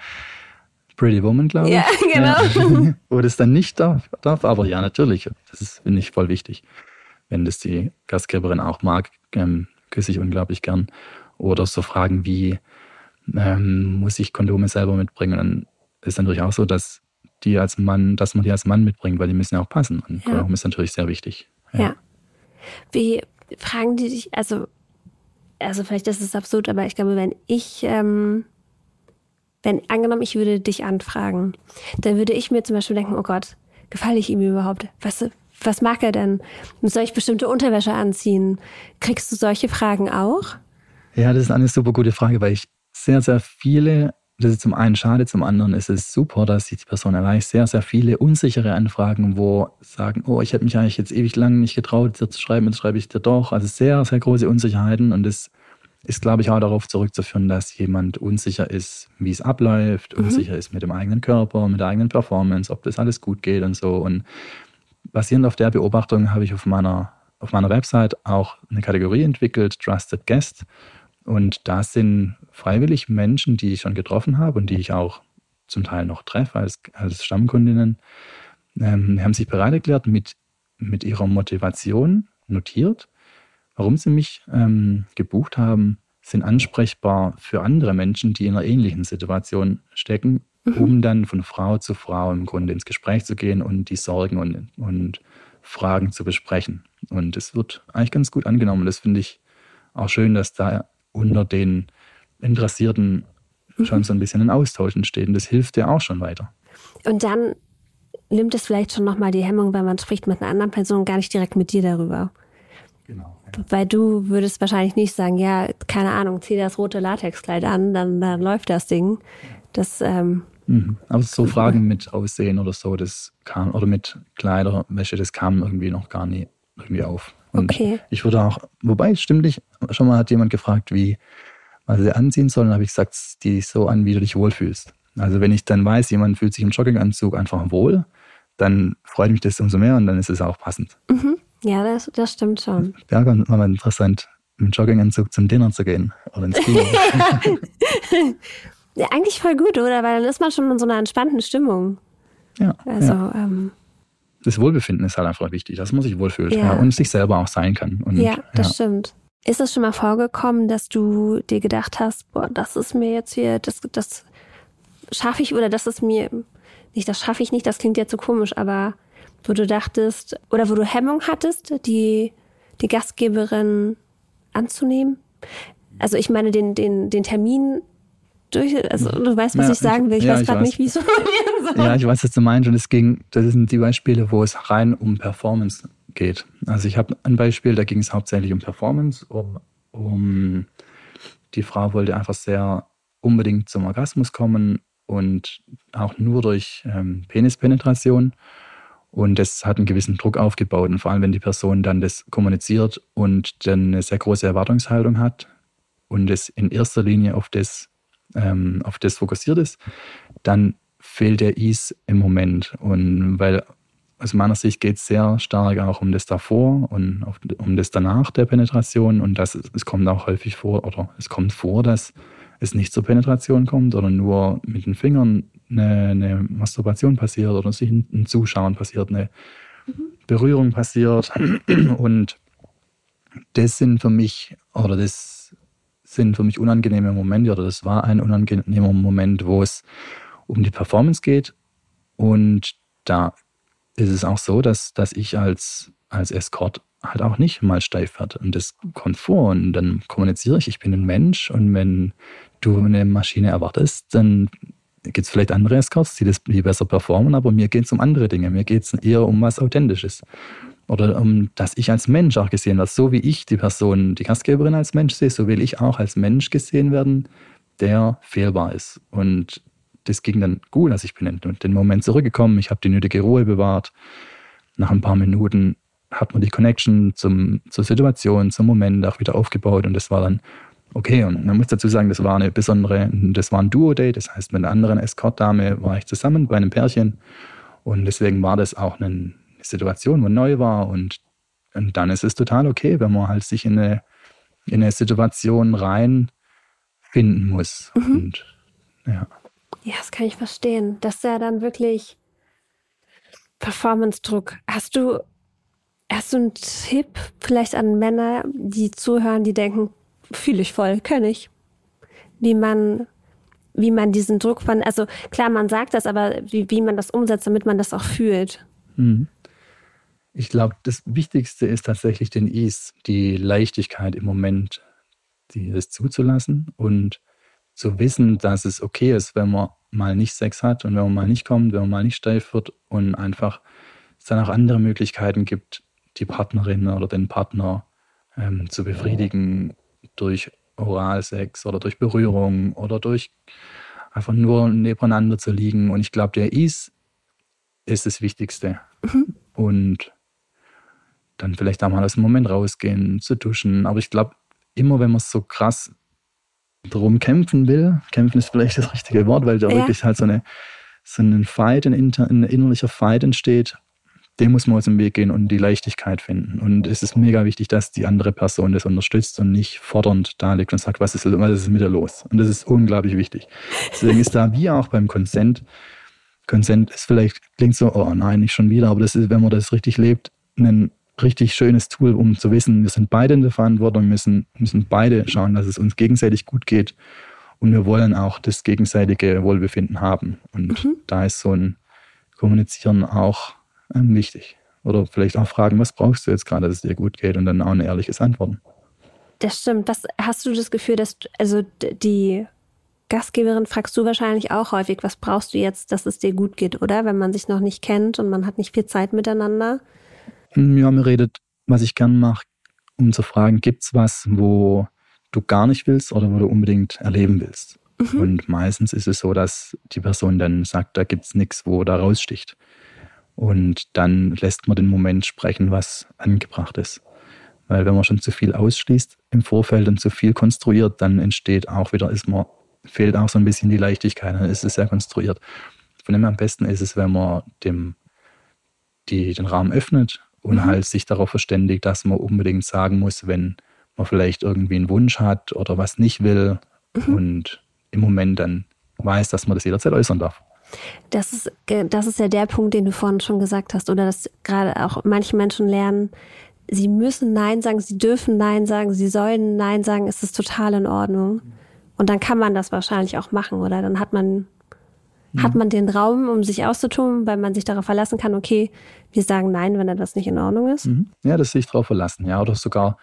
Pretty Woman, glaube ich. Ja, genau. Wo das dann nicht darf, darf. Aber ja, natürlich. Das finde ich voll wichtig. Wenn das die Gastgeberin auch mag, ähm, küsse ich unglaublich gern. Oder so Fragen wie, ähm, muss ich Kondome selber mitbringen. dann ist natürlich auch so, dass die als Mann, dass man die als Mann mitbringt, weil die müssen ja auch passen. Und ja. Kondom ist natürlich sehr wichtig. Ja. ja. Wie fragen die dich, also, also vielleicht ist es absurd, aber ich glaube, wenn ich, ähm, wenn angenommen, ich würde dich anfragen, dann würde ich mir zum Beispiel denken, oh Gott, gefalle ich ihm überhaupt? Was, was mag er denn? Soll ich bestimmte Unterwäsche anziehen? Kriegst du solche Fragen auch? Ja, das ist eine super gute Frage, weil ich sehr, sehr viele, das ist zum einen schade, zum anderen ist es super, dass sich die Person erreicht, sehr, sehr viele unsichere Anfragen, wo sagen, oh, ich hätte mich eigentlich jetzt ewig lang nicht getraut, dir zu schreiben, jetzt schreibe ich dir doch. Also sehr, sehr große Unsicherheiten und das ist, glaube ich, auch darauf zurückzuführen, dass jemand unsicher ist, wie es abläuft, mhm. unsicher ist mit dem eigenen Körper, mit der eigenen Performance, ob das alles gut geht und so. Und basierend auf der Beobachtung habe ich auf meiner, auf meiner Website auch eine Kategorie entwickelt, Trusted Guest. Und da sind freiwillig Menschen, die ich schon getroffen habe und die ich auch zum Teil noch treffe als, als Stammkundinnen, ähm, haben sich bereit erklärt, mit, mit ihrer Motivation notiert, warum sie mich ähm, gebucht haben, sind ansprechbar für andere Menschen, die in einer ähnlichen Situation stecken, mhm. um dann von Frau zu Frau im Grunde ins Gespräch zu gehen und die Sorgen und, und Fragen zu besprechen. Und es wird eigentlich ganz gut angenommen. Das finde ich auch schön, dass da unter den Interessierten mhm. schon so ein bisschen ein Austausch entsteht. Und das hilft ja auch schon weiter. Und dann nimmt es vielleicht schon nochmal die Hemmung, wenn man spricht mit einer anderen Person, gar nicht direkt mit dir darüber. Genau. Ja. Weil du würdest wahrscheinlich nicht sagen, ja, keine Ahnung, zieh das rote Latexkleid an, dann, dann läuft das Ding. Das, ähm, mhm. Aber so Fragen mit Aussehen oder so, das kam, oder mit Kleiderwäsche, das kam irgendwie noch gar nie irgendwie auf. Und okay. ich würde auch, wobei, stimmt nicht, schon mal hat jemand gefragt, wie, was sie anziehen sollen, habe ich gesagt, zieh dich so an, wie du dich wohlfühlst. Also wenn ich dann weiß, jemand fühlt sich im Jogginganzug einfach wohl, dann freut mich das umso mehr und dann ist es auch passend. Mhm. Ja, das, das stimmt schon. Wäre war mal interessant, im Jogginganzug zum Dinner zu gehen oder ins Kino. ja, eigentlich voll gut, oder? Weil dann ist man schon in so einer entspannten Stimmung. Ja. Also, ja. Ähm, das Wohlbefinden ist halt einfach wichtig, dass man sich wohlfühlt ja. Ja, und sich selber auch sein kann. Und, ja, das stimmt. Ist es schon mal vorgekommen, dass du dir gedacht hast, boah, das ist mir jetzt hier, das, das schaffe ich oder das ist mir, nicht, das schaffe ich nicht, das klingt jetzt so komisch, aber wo du dachtest, oder wo du Hemmung hattest, die, die Gastgeberin anzunehmen? Also ich meine, den, den, den Termin durch, also du weißt, was ja, ich sagen will. Ich, ja, weiß gerade nicht, wie es formulieren soll. Ja, ich weiß, was du meinst. Und es ging, das sind die Beispiele, wo es rein um Performance geht. Also ich habe ein Beispiel, da ging es hauptsächlich um Performance, um, um die Frau wollte einfach sehr unbedingt zum Orgasmus kommen und auch nur durch ähm, Penispenetration. Und das hat einen gewissen Druck aufgebaut. Und vor allem, wenn die Person dann das kommuniziert und dann eine sehr große Erwartungshaltung hat und es in erster Linie auf das, ähm, auf das fokussiert ist, dann fehlt der Ease im Moment. Und weil aus meiner Sicht geht es sehr stark auch um das davor und auf, um das danach der Penetration. Und das, es kommt auch häufig vor, oder es kommt vor, dass es nicht zur Penetration kommt oder nur mit den Fingern eine, eine Masturbation passiert oder sich ein Zuschauen passiert, eine mhm. Berührung passiert. Und das sind für mich, oder das sind für mich unangenehme Momente, oder das war ein unangenehmer Moment, wo es um die Performance geht. Und da ist es auch so, dass, dass ich als, als Escort halt auch nicht mal steif werde. Und das kommt vor. Und dann kommuniziere ich, ich bin ein Mensch. Und wenn du eine Maschine erwartest, dann gibt es vielleicht andere Escorts, die das besser performen, aber mir geht es um andere Dinge. Mir geht es eher um was Authentisches. Oder um, dass ich als Mensch auch gesehen werde. So wie ich die Person, die Gastgeberin als Mensch sehe, so will ich auch als Mensch gesehen werden, der fehlbar ist. Und das ging dann gut. Also ich bin in den Moment zurückgekommen, ich habe die nötige Ruhe bewahrt. Nach ein paar Minuten hat man die Connection zum, zur Situation, zum Moment auch wieder aufgebaut und das war dann Okay, und man muss dazu sagen, das war eine besondere, das war ein Duo-Date, das heißt, mit einer anderen Escort-Dame war ich zusammen bei einem Pärchen und deswegen war das auch eine Situation, wo neu war und, und dann ist es total okay, wenn man halt sich in eine, in eine Situation reinfinden muss. Mhm. Und, ja. ja, das kann ich verstehen. Das ist ja dann wirklich Performance-Druck. Hast du, hast du einen Tipp vielleicht an Männer, die zuhören, die denken, Fühle ich voll, kenne ich. Wie man, wie man diesen Druck von, also klar, man sagt das, aber wie, wie man das umsetzt, damit man das auch fühlt. Mhm. Ich glaube, das Wichtigste ist tatsächlich den Ease, die Leichtigkeit im Moment, die, das zuzulassen und zu wissen, dass es okay ist, wenn man mal nicht Sex hat und wenn man mal nicht kommt, wenn man mal nicht steif wird und einfach es dann auch andere Möglichkeiten gibt, die Partnerin oder den Partner ähm, zu befriedigen durch Oralsex oder durch Berührung oder durch einfach nur nebeneinander zu liegen. Und ich glaube, der Ease ist das Wichtigste. Mhm. Und dann vielleicht auch mal aus dem Moment rausgehen, zu duschen. Aber ich glaube, immer wenn man so krass drum kämpfen will, kämpfen ist vielleicht das richtige Wort, weil da ja. wirklich halt so, eine, so ein Fight, ein, ein innerlicher Fight entsteht, dem muss man aus dem Weg gehen und die Leichtigkeit finden. Und es ist mega wichtig, dass die andere Person das unterstützt und nicht fordernd da liegt und sagt, was ist, was ist mit dir los? Und das ist unglaublich wichtig. Deswegen ist da wie auch beim Consent, Consent ist vielleicht, klingt so, oh nein, nicht schon wieder, aber das ist, wenn man das richtig lebt, ein richtig schönes Tool, um zu wissen, wir sind beide in der Verantwortung, müssen, müssen beide schauen, dass es uns gegenseitig gut geht und wir wollen auch das gegenseitige Wohlbefinden haben. Und mhm. da ist so ein Kommunizieren auch ähm, wichtig. Oder vielleicht auch fragen, was brauchst du jetzt gerade, dass es dir gut geht und dann auch ein ehrliches Antworten. Das stimmt. Was hast du das Gefühl, dass also die Gastgeberin fragst du wahrscheinlich auch häufig, was brauchst du jetzt, dass es dir gut geht, oder? Wenn man sich noch nicht kennt und man hat nicht viel Zeit miteinander. Hm, ja, mir redet, was ich gern mache, um zu fragen, gibt es was, wo du gar nicht willst oder wo du unbedingt erleben willst? Mhm. Und meistens ist es so, dass die Person dann sagt, da gibt es nichts, wo da raussticht. Und dann lässt man den Moment sprechen, was angebracht ist. Weil wenn man schon zu viel ausschließt im Vorfeld und zu viel konstruiert, dann entsteht auch wieder, ist man, fehlt auch so ein bisschen die Leichtigkeit, dann ist es sehr konstruiert. Von dem her am besten ist es, wenn man dem, die, den Rahmen öffnet und mhm. halt sich darauf verständigt, dass man unbedingt sagen muss, wenn man vielleicht irgendwie einen Wunsch hat oder was nicht will mhm. und im Moment dann weiß, dass man das jederzeit äußern darf. Das ist, das ist ja der Punkt, den du vorhin schon gesagt hast, oder dass gerade auch manche Menschen lernen, sie müssen Nein sagen, sie dürfen Nein sagen, sie sollen Nein sagen, es ist total in Ordnung. Und dann kann man das wahrscheinlich auch machen, oder? Dann hat man, hat man den Raum, um sich auszutun, weil man sich darauf verlassen kann, okay, wir sagen Nein, wenn etwas nicht in Ordnung ist. Mhm. Ja, das sich darauf verlassen, ja. Oder sogar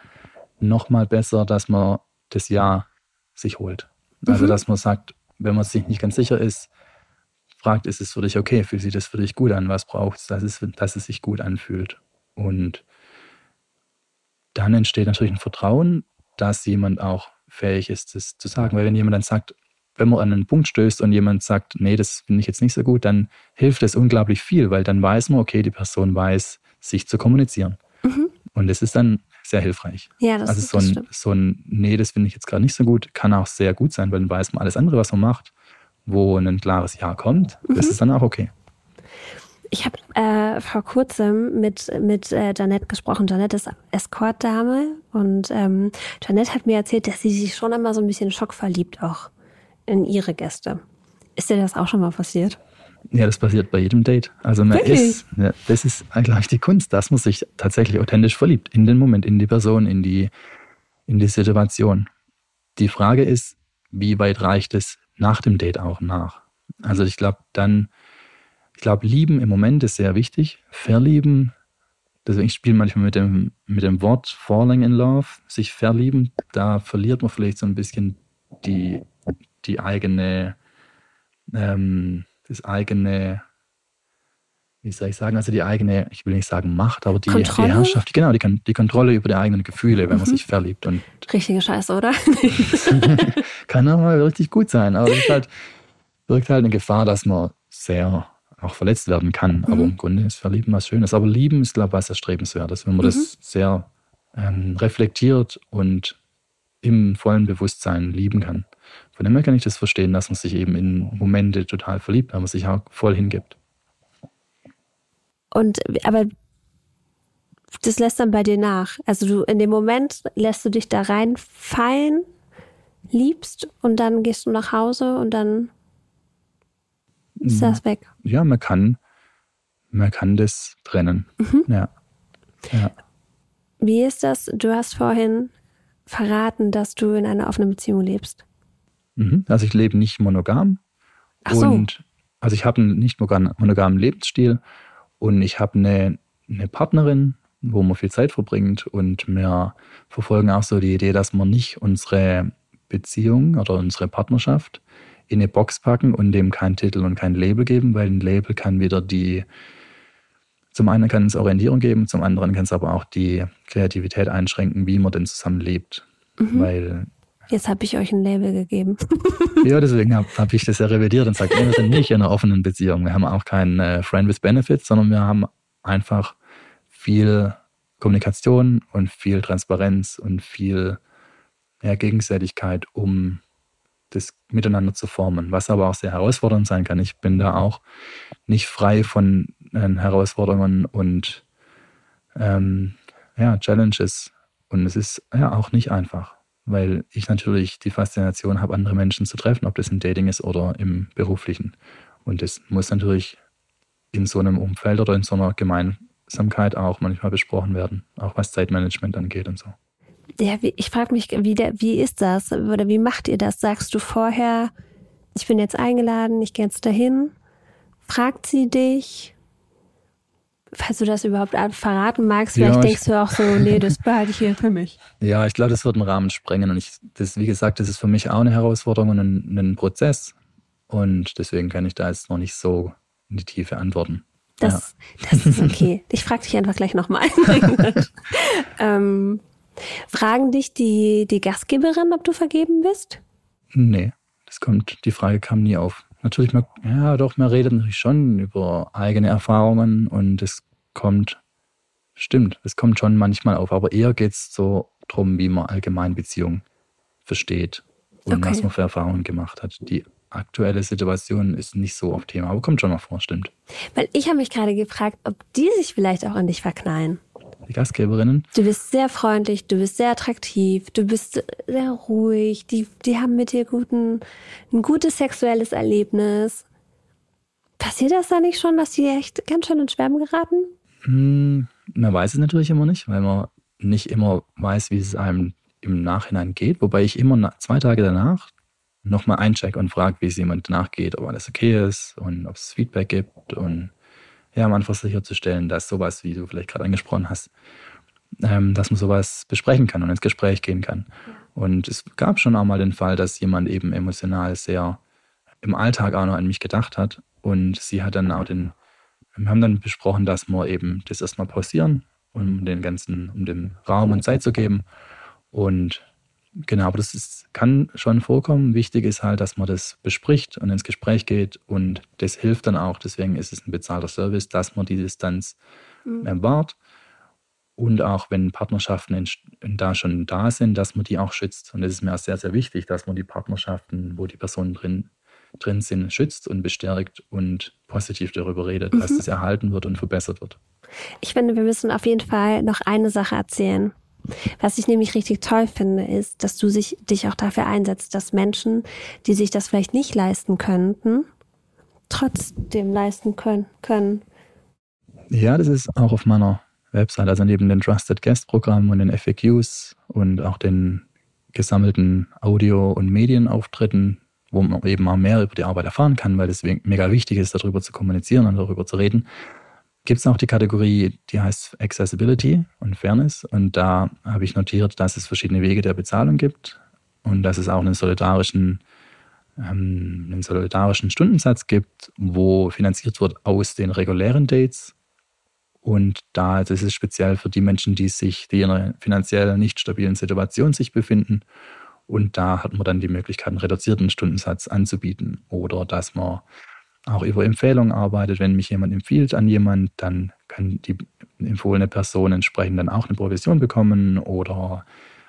noch mal besser, dass man das Ja sich holt. Also, mhm. dass man sagt, wenn man sich nicht ganz sicher ist, fragt, ist es für dich okay, fühlt sich das für dich gut an, was braucht es, dass es, dass es sich gut anfühlt. Und dann entsteht natürlich ein Vertrauen, dass jemand auch fähig ist, das zu sagen. Weil wenn jemand dann sagt, wenn man an einen Punkt stößt und jemand sagt, nee, das finde ich jetzt nicht so gut, dann hilft das unglaublich viel, weil dann weiß man, okay, die Person weiß, sich zu kommunizieren. Mhm. Und das ist dann sehr hilfreich. Ja, das also ist so ein, so ein, nee, das finde ich jetzt gerade nicht so gut, kann auch sehr gut sein, weil dann weiß man alles andere, was man macht, wo ein klares Ja kommt, mhm. das ist dann auch okay. Ich habe äh, vor kurzem mit, mit äh, Janette gesprochen. Janette ist Escort-Dame und ähm, Janette hat mir erzählt, dass sie sich schon immer so ein bisschen schockverliebt auch in ihre Gäste. Ist dir das auch schon mal passiert? Ja, das passiert bei jedem Date. Also man Wirklich? ist, ja, das ist eigentlich die Kunst, dass man sich tatsächlich authentisch verliebt in den Moment, in die Person, in die, in die Situation. Die Frage ist, wie weit reicht es nach dem Date auch nach? Also ich glaube, dann ich glaube, lieben im Moment ist sehr wichtig. Verlieben, deswegen spiele ich manchmal mit dem, mit dem Wort falling in love, sich verlieben, da verliert man vielleicht so ein bisschen die, die eigene, ähm, das eigene, wie soll ich sagen, also die eigene, ich will nicht sagen Macht, aber die, die Herrschaft, genau, die, die Kontrolle über die eigenen Gefühle, wenn man mhm. sich verliebt. Und Richtige Scheiße, oder? kann auch mal richtig gut sein, aber es halt, birgt halt eine Gefahr, dass man sehr auch verletzt werden kann. Mhm. Aber im Grunde ist Verlieben was Schönes. Aber Lieben ist, glaube ich, was Erstrebenswertes, wenn man mhm. das sehr ähm, reflektiert und im vollen Bewusstsein lieben kann. Von dem her kann ich das verstehen, dass man sich eben in Momente total verliebt, man sich auch voll hingibt. Und aber das lässt dann bei dir nach. Also du in dem Moment lässt du dich da reinfallen, liebst und dann gehst du nach Hause und dann ist das weg? Ja, man kann, man kann das trennen. Mhm. Ja. ja. Wie ist das? Du hast vorhin verraten, dass du in einer offenen Beziehung lebst. Mhm. Also ich lebe nicht monogam. Ach so. Und also ich habe einen nicht monogamen Lebensstil und ich habe eine, eine Partnerin, wo man viel Zeit verbringt und wir verfolgen auch so die Idee, dass man nicht unsere Beziehung oder unsere Partnerschaft in eine Box packen und dem keinen Titel und kein Label geben, weil ein Label kann wieder die, zum einen kann es Orientierung geben, zum anderen kann es aber auch die Kreativität einschränken, wie man denn zusammen lebt. Mhm. Weil Jetzt habe ich euch ein Label gegeben. ja, deswegen habe hab ich das ja revidiert und gesagt, wir sind nicht in einer offenen Beziehung. Wir haben auch keinen äh, Friend with Benefits, sondern wir haben einfach viel Kommunikation und viel Transparenz und viel ja, Gegenseitigkeit, um das miteinander zu formen, was aber auch sehr herausfordernd sein kann. Ich bin da auch nicht frei von äh, Herausforderungen und ähm, ja, Challenges. Und es ist ja auch nicht einfach, weil ich natürlich die Faszination habe, andere Menschen zu treffen, ob das im Dating ist oder im beruflichen. Und das muss natürlich in so einem Umfeld oder in so einer Gemein Achtsamkeit auch manchmal besprochen werden, auch was Zeitmanagement angeht und so. Ja, ich frage mich, wie, der, wie ist das oder wie macht ihr das? Sagst du vorher, ich bin jetzt eingeladen, ich gehe jetzt dahin? Fragt sie dich? Falls du das überhaupt verraten magst, vielleicht ja, denkst du auch so, nee, das behalte ich hier für mich. Ja, ich glaube, das wird einen Rahmen sprengen. Und ich, das, wie gesagt, das ist für mich auch eine Herausforderung und ein, ein Prozess. Und deswegen kann ich da jetzt noch nicht so in die Tiefe antworten. Das, ja. das ist okay. Ich frage dich einfach gleich nochmal. ähm, fragen dich die, die Gastgeberin, ob du vergeben bist? Nee, das kommt, die Frage kam nie auf. Natürlich, man, ja doch, man redet natürlich schon über eigene Erfahrungen und es kommt, stimmt, es kommt schon manchmal auf, aber eher geht es so darum, wie man allgemein Beziehungen versteht und okay. was man für Erfahrungen gemacht hat, die aktuelle Situation ist nicht so auf Thema, aber kommt schon mal vor, stimmt. Weil ich habe mich gerade gefragt, ob die sich vielleicht auch an dich verknallen. Die Gastgeberinnen? Du bist sehr freundlich, du bist sehr attraktiv, du bist sehr ruhig, die, die haben mit dir guten, ein gutes sexuelles Erlebnis. Passiert das da nicht schon, dass die echt ganz schön ins Schwärmen geraten? Hm, man weiß es natürlich immer nicht, weil man nicht immer weiß, wie es einem im Nachhinein geht. Wobei ich immer zwei Tage danach nochmal einchecke und frage, wie es jemand nachgeht, ob alles okay ist und ob es Feedback gibt und ja, am Anfang sicherzustellen, dass sowas, wie du vielleicht gerade angesprochen hast, ähm, dass man sowas besprechen kann und ins Gespräch gehen kann. Ja. Und es gab schon auch mal den Fall, dass jemand eben emotional sehr im Alltag auch noch an mich gedacht hat und sie hat dann auch den, wir haben dann besprochen, dass wir eben das erstmal pausieren, um den ganzen, um dem Raum und Zeit zu geben und Genau, aber das ist, kann schon vorkommen. Wichtig ist halt, dass man das bespricht und ins Gespräch geht und das hilft dann auch. Deswegen ist es ein bezahlter Service, dass man die Distanz mhm. wahrt und auch wenn Partnerschaften in, in da schon da sind, dass man die auch schützt. Und das ist mir auch sehr, sehr wichtig, dass man die Partnerschaften, wo die Personen drin, drin sind, schützt und bestärkt und positiv darüber redet, mhm. dass das erhalten wird und verbessert wird. Ich finde, wir müssen auf jeden Fall noch eine Sache erzählen. Was ich nämlich richtig toll finde, ist, dass du sich, dich auch dafür einsetzt, dass Menschen, die sich das vielleicht nicht leisten könnten, trotzdem leisten können. können. Ja, das ist auch auf meiner Website, also neben den Trusted Guest Programmen und den FAQs und auch den gesammelten Audio- und Medienauftritten, wo man eben auch mehr über die Arbeit erfahren kann, weil es mega wichtig ist, darüber zu kommunizieren und darüber zu reden, gibt es auch die Kategorie, die heißt Accessibility und Fairness. Und da habe ich notiert, dass es verschiedene Wege der Bezahlung gibt und dass es auch einen solidarischen, ähm, einen solidarischen Stundensatz gibt, wo finanziert wird aus den regulären Dates. Und da das ist speziell für die Menschen, die sich, die in einer finanziell nicht stabilen Situation sich befinden. Und da hat man dann die Möglichkeit, einen reduzierten Stundensatz anzubieten oder dass man auch über Empfehlungen arbeitet. Wenn mich jemand empfiehlt an jemand, dann kann die empfohlene Person entsprechend dann auch eine Provision bekommen oder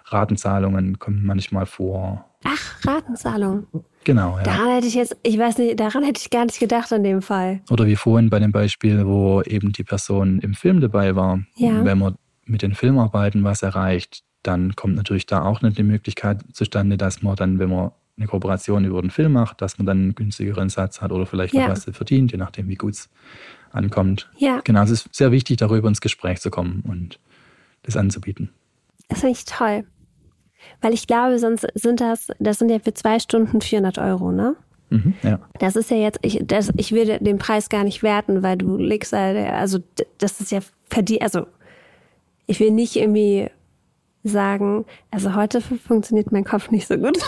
Ratenzahlungen kommen manchmal vor. Ach, Ratenzahlung. Genau, ja. Daran hätte ich jetzt, ich weiß nicht, daran hätte ich gar nicht gedacht in dem Fall. Oder wie vorhin bei dem Beispiel, wo eben die Person im Film dabei war. Ja. Wenn man mit den Filmarbeiten was erreicht, dann kommt natürlich da auch nicht die Möglichkeit zustande, dass man dann, wenn man eine Kooperation über den Film macht, dass man dann einen günstigeren Satz hat oder vielleicht noch ja. was verdient, je nachdem, wie gut es ankommt. Ja. Genau, es ist sehr wichtig, darüber ins Gespräch zu kommen und das anzubieten. Das finde ich toll. Weil ich glaube, sonst sind das, das sind ja für zwei Stunden 400 Euro, ne? Mhm, ja. Das ist ja jetzt, ich, das, ich will den Preis gar nicht werten, weil du legst, also das ist ja verdient, also ich will nicht irgendwie sagen, also heute funktioniert mein Kopf nicht so gut,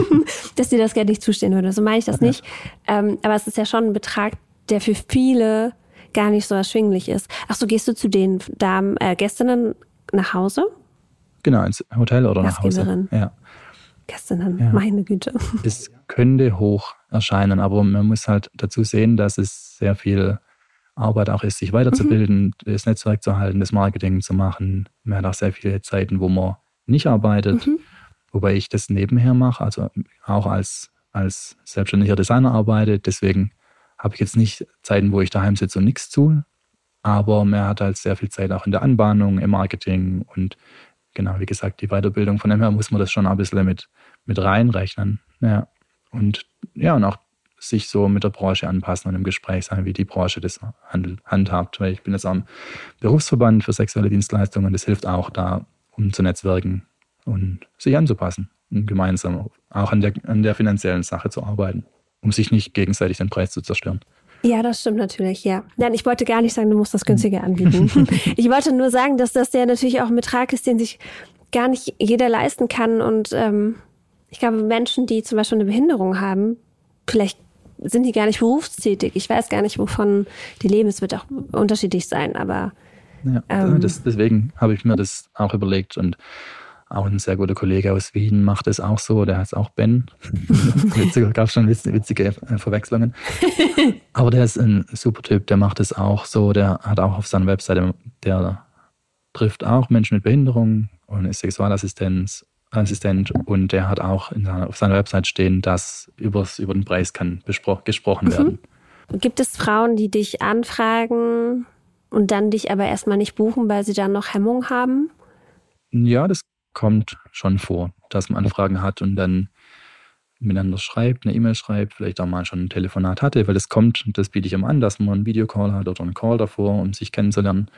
dass dir das Geld nicht zustehen würde. So meine ich das okay. nicht. Ähm, aber es ist ja schon ein Betrag, der für viele gar nicht so erschwinglich ist. Ach so, gehst du zu den Damen, äh, Gästinnen nach Hause? Genau, ins Hotel oder nach Hause. Ja. Gästinnen, ja. meine Güte. Es könnte hoch erscheinen, aber man muss halt dazu sehen, dass es sehr viel Arbeit auch ist, sich weiterzubilden, mhm. das Netzwerk zu halten, das Marketing zu machen. Man hat auch sehr viele Zeiten, wo man nicht arbeitet, mhm. wobei ich das nebenher mache, also auch als, als selbstständiger Designer arbeite. Deswegen habe ich jetzt nicht Zeiten, wo ich daheim sitze und nichts tue, aber man hat halt sehr viel Zeit auch in der Anbahnung, im Marketing und genau, wie gesagt, die Weiterbildung. Von dem her muss man das schon ein bisschen mit, mit reinrechnen. Ja. Und ja, und auch sich so mit der Branche anpassen und im Gespräch sein, wie die Branche das handhabt. Weil ich bin jetzt am Berufsverband für sexuelle Dienstleistungen und das hilft auch da, um zu netzwerken und sich anzupassen und gemeinsam auch an der, an der finanziellen Sache zu arbeiten, um sich nicht gegenseitig den Preis zu zerstören. Ja, das stimmt natürlich, ja. Nein, ich wollte gar nicht sagen, du musst das günstiger anbieten. ich wollte nur sagen, dass das ja natürlich auch ein Betrag ist, den sich gar nicht jeder leisten kann. Und ähm, ich glaube, Menschen, die zum Beispiel eine Behinderung haben, vielleicht sind die gar nicht berufstätig. Ich weiß gar nicht, wovon die leben. Es wird auch unterschiedlich sein, aber. Ja, ähm, das, deswegen habe ich mir das auch überlegt und auch ein sehr guter Kollege aus Wien macht es auch so, der heißt auch Ben. Witzig, gab schon witzige äh, Verwechslungen. Aber der ist ein super Typ, der macht es auch so, der hat auch auf seiner Webseite, der trifft auch Menschen mit Behinderung und ist Sexualassistent Assistent und der hat auch seiner, auf seiner Website stehen, dass übers, über den Preis kann gesprochen mhm. werden. Gibt es Frauen, die dich anfragen und dann dich aber erstmal nicht buchen, weil sie dann noch Hemmung haben? Ja, das kommt schon vor, dass man Anfragen hat und dann miteinander schreibt, eine E-Mail schreibt, vielleicht auch mal schon ein Telefonat hatte, weil das kommt, das biete ich immer an, dass man einen Videocall hat oder einen Call davor, um sich kennenzulernen,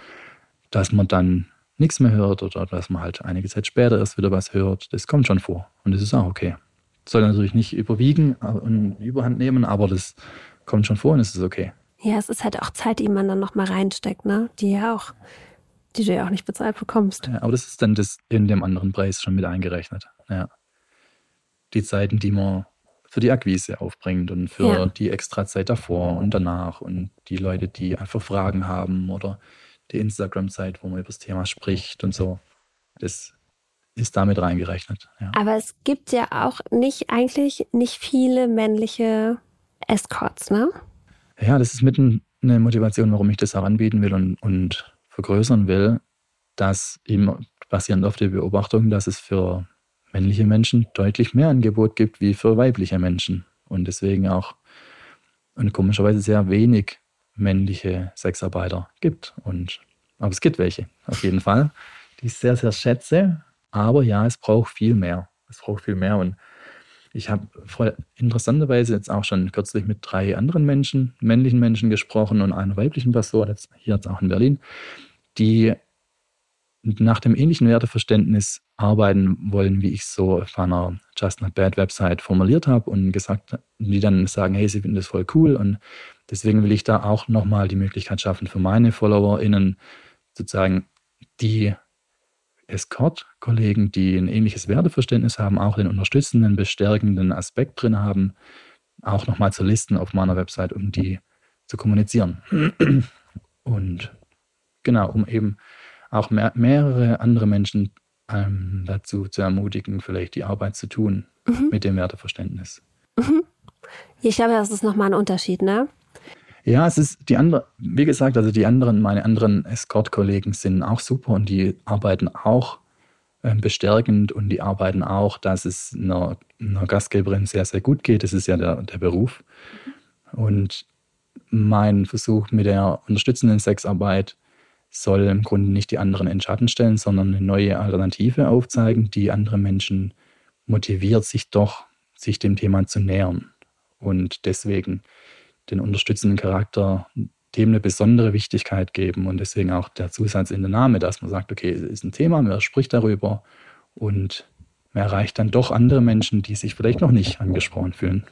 dass man dann nichts mehr hört oder dass man halt einige Zeit später erst wieder was hört. Das kommt schon vor und das ist auch okay. soll natürlich nicht überwiegen und Überhand nehmen, aber das kommt schon vor und es ist okay. Ja, es ist halt auch Zeit, die man dann nochmal reinsteckt, ne? Die ja auch die du ja auch nicht bezahlt bekommst. Ja, aber das ist dann das in dem anderen Preis schon mit eingerechnet. Ja. Die Zeiten, die man für die Akquise aufbringt und für ja. die Extrazeit davor und danach und die Leute, die einfach Fragen haben oder die Instagram-Zeit, wo man über das Thema spricht und so. Das ist damit reingerechnet. Ja. Aber es gibt ja auch nicht eigentlich nicht viele männliche Escorts, ne? Ja, das ist mitten eine Motivation, warum ich das auch anbieten will und, und vergrößern will, dass eben basierend auf der Beobachtung, dass es für männliche Menschen deutlich mehr Angebot gibt wie für weibliche Menschen und deswegen auch und komischerweise sehr wenig männliche Sexarbeiter gibt. Und, aber es gibt welche, auf jeden Fall, die ich sehr, sehr schätze. Aber ja, es braucht viel mehr. Es braucht viel mehr. Und ich habe interessanterweise jetzt auch schon kürzlich mit drei anderen Menschen, männlichen Menschen gesprochen und einer weiblichen Person, jetzt hier jetzt auch in Berlin, die nach dem ähnlichen Werteverständnis arbeiten wollen, wie ich so auf einer Just Not Bad Website formuliert habe und gesagt, die dann sagen, hey, sie finden das voll cool und deswegen will ich da auch nochmal die Möglichkeit schaffen für meine FollowerInnen sozusagen die Escort-Kollegen, die ein ähnliches Werteverständnis haben, auch den unterstützenden, bestärkenden Aspekt drin haben, auch nochmal zu listen auf meiner Website, um die zu kommunizieren. Und genau, um eben auch mehr, mehrere andere Menschen ähm, dazu zu ermutigen, vielleicht die Arbeit zu tun mhm. mit dem Werteverständnis. Mhm. Ich glaube, das ist nochmal ein Unterschied, ne? Ja, es ist die andere, wie gesagt, also die anderen, meine anderen Escort-Kollegen sind auch super und die arbeiten auch äh, bestärkend und die arbeiten auch, dass es einer, einer, Gastgeberin sehr, sehr gut geht. Das ist ja der, der Beruf. Und mein Versuch mit der unterstützenden Sexarbeit soll im Grunde nicht die anderen in Schatten stellen, sondern eine neue Alternative aufzeigen, die andere Menschen motiviert, sich doch sich dem Thema zu nähern. Und deswegen den unterstützenden Charakter dem eine besondere Wichtigkeit geben und deswegen auch der Zusatz in der Name, dass man sagt, okay, es ist ein Thema, man spricht darüber und man erreicht dann doch andere Menschen, die sich vielleicht noch nicht angesprochen fühlen.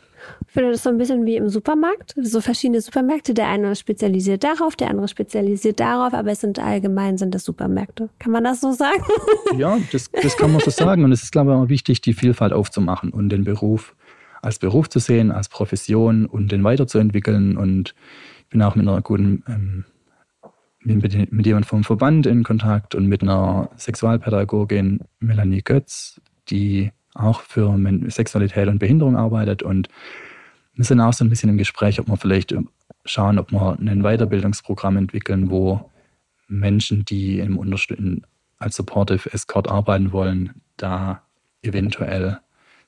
Ich finde das so ein bisschen wie im Supermarkt, so verschiedene Supermärkte. Der eine spezialisiert darauf, der andere spezialisiert darauf, aber es sind allgemein sind das Supermärkte. Kann man das so sagen? Ja, das, das kann man so sagen. Und es ist, glaube ich, auch wichtig, die Vielfalt aufzumachen und den Beruf als Beruf zu sehen, als Profession und den weiterzuentwickeln. Und ich bin auch mit einer guten, ähm, mit, mit jemandem vom Verband in Kontakt und mit einer Sexualpädagogin, Melanie Götz, die auch für Sexualität und Behinderung arbeitet. Und wir sind auch so ein bisschen im Gespräch, ob wir vielleicht schauen, ob wir ein Weiterbildungsprogramm entwickeln, wo Menschen, die im Unterstützen als Supportive Escort arbeiten wollen, da eventuell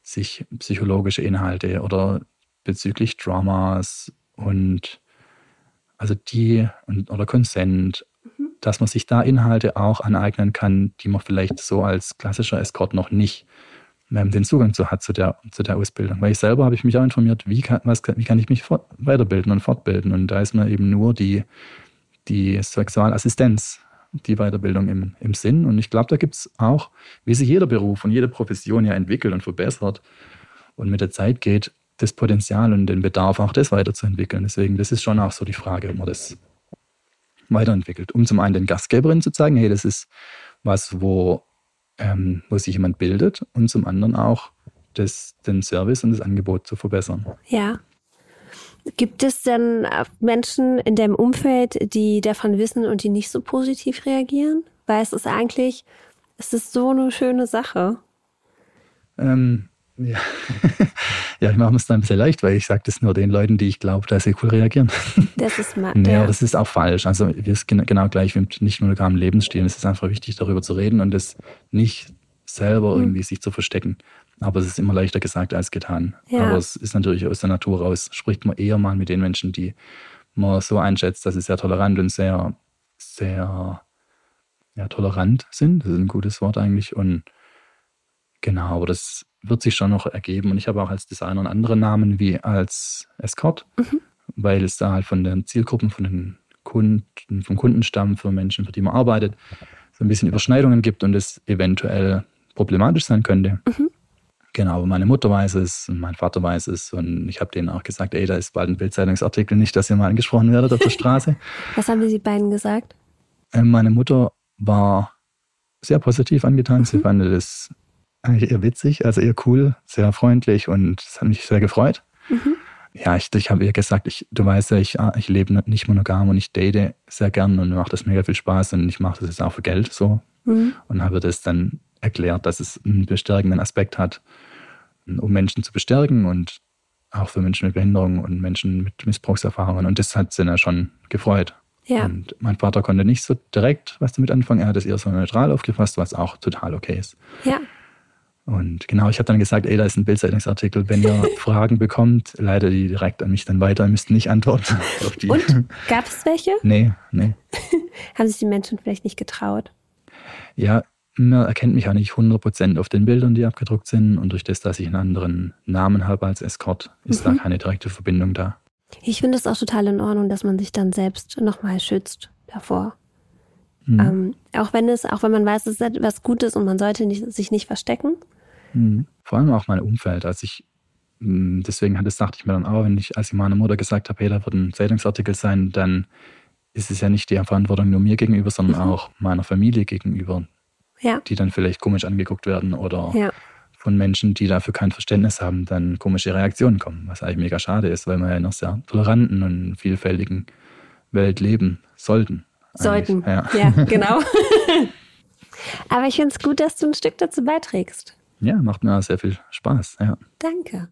sich psychologische Inhalte oder bezüglich Dramas und also die und, oder Consent, mhm. dass man sich da Inhalte auch aneignen kann, die man vielleicht so als klassischer Escort noch nicht ähm, den Zugang zu hat zu der, zu der Ausbildung. Weil ich selber habe ich mich auch informiert, wie kann, was, wie kann ich mich fort, weiterbilden und fortbilden. Und da ist mir eben nur die, die Sexualassistenz, die Weiterbildung im, im Sinn. Und ich glaube, da gibt es auch, wie sich jeder Beruf und jede Profession ja entwickelt und verbessert und mit der Zeit geht, das Potenzial und den Bedarf auch das weiterzuentwickeln. Deswegen, das ist schon auch so die Frage, ob man das weiterentwickelt. Um zum einen den Gastgeberinnen zu zeigen, hey, das ist was, wo ähm, wo sich jemand bildet und zum anderen auch das, den Service und das Angebot zu verbessern. Ja. Gibt es denn äh, Menschen in deinem Umfeld, die davon wissen und die nicht so positiv reagieren? Weil es ist eigentlich, es ist so eine schöne Sache. Ähm, ja. ja, ich mache mir es dann ein bisschen leicht, weil ich sage das nur den Leuten, die ich glaube, dass sie cool reagieren. Das ist mal. nee, ja. das ist auch falsch. Also wir sind genau gleich wie mit nicht monogamen Lebensstil. Es ist einfach wichtig, darüber zu reden und das nicht selber mhm. irgendwie sich zu verstecken. Aber es ist immer leichter gesagt als getan. Ja. Aber es ist natürlich aus der Natur raus, spricht man eher mal mit den Menschen, die man so einschätzt, dass sie sehr tolerant und sehr, sehr ja, tolerant sind. Das ist ein gutes Wort eigentlich. Und genau, aber das wird sich schon noch ergeben. Und ich habe auch als Designer einen anderen Namen wie als Escort, mhm. weil es da halt von den Zielgruppen, von den Kunden, vom Kundenstamm für Menschen, für die man arbeitet, so ein bisschen Überschneidungen gibt und es eventuell problematisch sein könnte. Mhm. Genau, aber meine Mutter weiß es und mein Vater weiß es und ich habe denen auch gesagt, ey, da ist bald ein Bildzeitungsartikel, nicht, dass ihr mal angesprochen werdet auf der Straße. Was haben die beiden gesagt? Ähm, meine Mutter war sehr positiv angetan. Mhm. Sie fand das eigentlich eher witzig, also eher cool, sehr freundlich und es hat mich sehr gefreut. Mhm. Ja, ich, ich habe ihr gesagt, ich, du weißt ja, ich, ich lebe nicht monogam und ich date sehr gern und mir macht das mega viel Spaß und ich mache das jetzt auch für Geld so. Mhm. Und habe das dann erklärt, dass es einen bestärkenden Aspekt hat, um Menschen zu bestärken und auch für Menschen mit Behinderung und Menschen mit Missbrauchserfahrungen. Und das hat sie ja schon gefreut. Ja. Und mein Vater konnte nicht so direkt was damit anfangen. Er hat es eher so neutral aufgefasst, was auch total okay ist. Ja. Und genau, ich habe dann gesagt, ey, da ist ein Bildzeitungsartikel. Wenn ihr Fragen bekommt, leite die direkt an mich dann weiter. Ihr müsst nicht antworten auf die. Und gab es welche? Nee, nee. Haben sich die Menschen vielleicht nicht getraut? Ja, man erkennt mich auch nicht 100% auf den Bildern, die abgedruckt sind. Und durch das, dass ich einen anderen Namen habe als Escort, ist mhm. da keine direkte Verbindung da. Ich finde es auch total in Ordnung, dass man sich dann selbst nochmal schützt davor. Mhm. Ähm, auch wenn es, auch wenn man weiß, es ist etwas Gutes und man sollte nicht, sich nicht verstecken. Mhm. Vor allem auch mein Umfeld. Als ich, mm, deswegen das dachte ich mir dann auch, wenn ich, als ich meiner Mutter gesagt habe, hey, da wird ein Zeitungsartikel sein, dann ist es ja nicht die Verantwortung nur mir gegenüber, sondern mhm. auch meiner Familie gegenüber, ja. die dann vielleicht komisch angeguckt werden oder ja. von Menschen, die dafür kein Verständnis haben, dann komische Reaktionen kommen, was eigentlich mega schade ist, weil wir ja in einer sehr toleranten und vielfältigen Welt leben sollten. Sollten, ja, ja genau. Aber ich finde es gut, dass du ein Stück dazu beiträgst. Ja, macht mir sehr viel Spaß. Ja. Danke.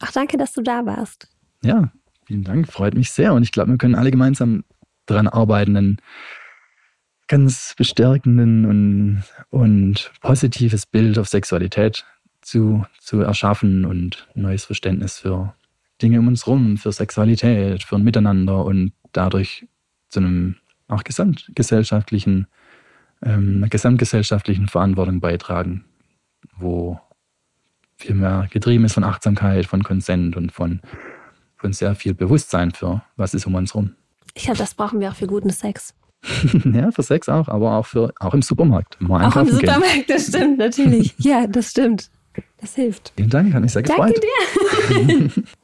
Auch danke, dass du da warst. Ja, vielen Dank. Freut mich sehr. Und ich glaube, wir können alle gemeinsam daran arbeiten, einen ganz bestärkenden und, und positives Bild auf Sexualität zu, zu erschaffen und ein neues Verständnis für Dinge um uns herum, für Sexualität, für ein Miteinander und dadurch zu einem auch gesamtgesellschaftlichen, ähm, gesamtgesellschaftlichen Verantwortung beitragen, wo viel mehr getrieben ist von Achtsamkeit, von Konsent und von, von sehr viel Bewusstsein für was ist um uns herum. Ich glaube, das brauchen wir auch für guten Sex. ja, für Sex auch, aber auch, für, auch im Supermarkt. Auch im Supermarkt, gehen. das stimmt, natürlich. ja, das stimmt. Das hilft. Vielen Dank, hat mich sehr gefreut. Danke dir.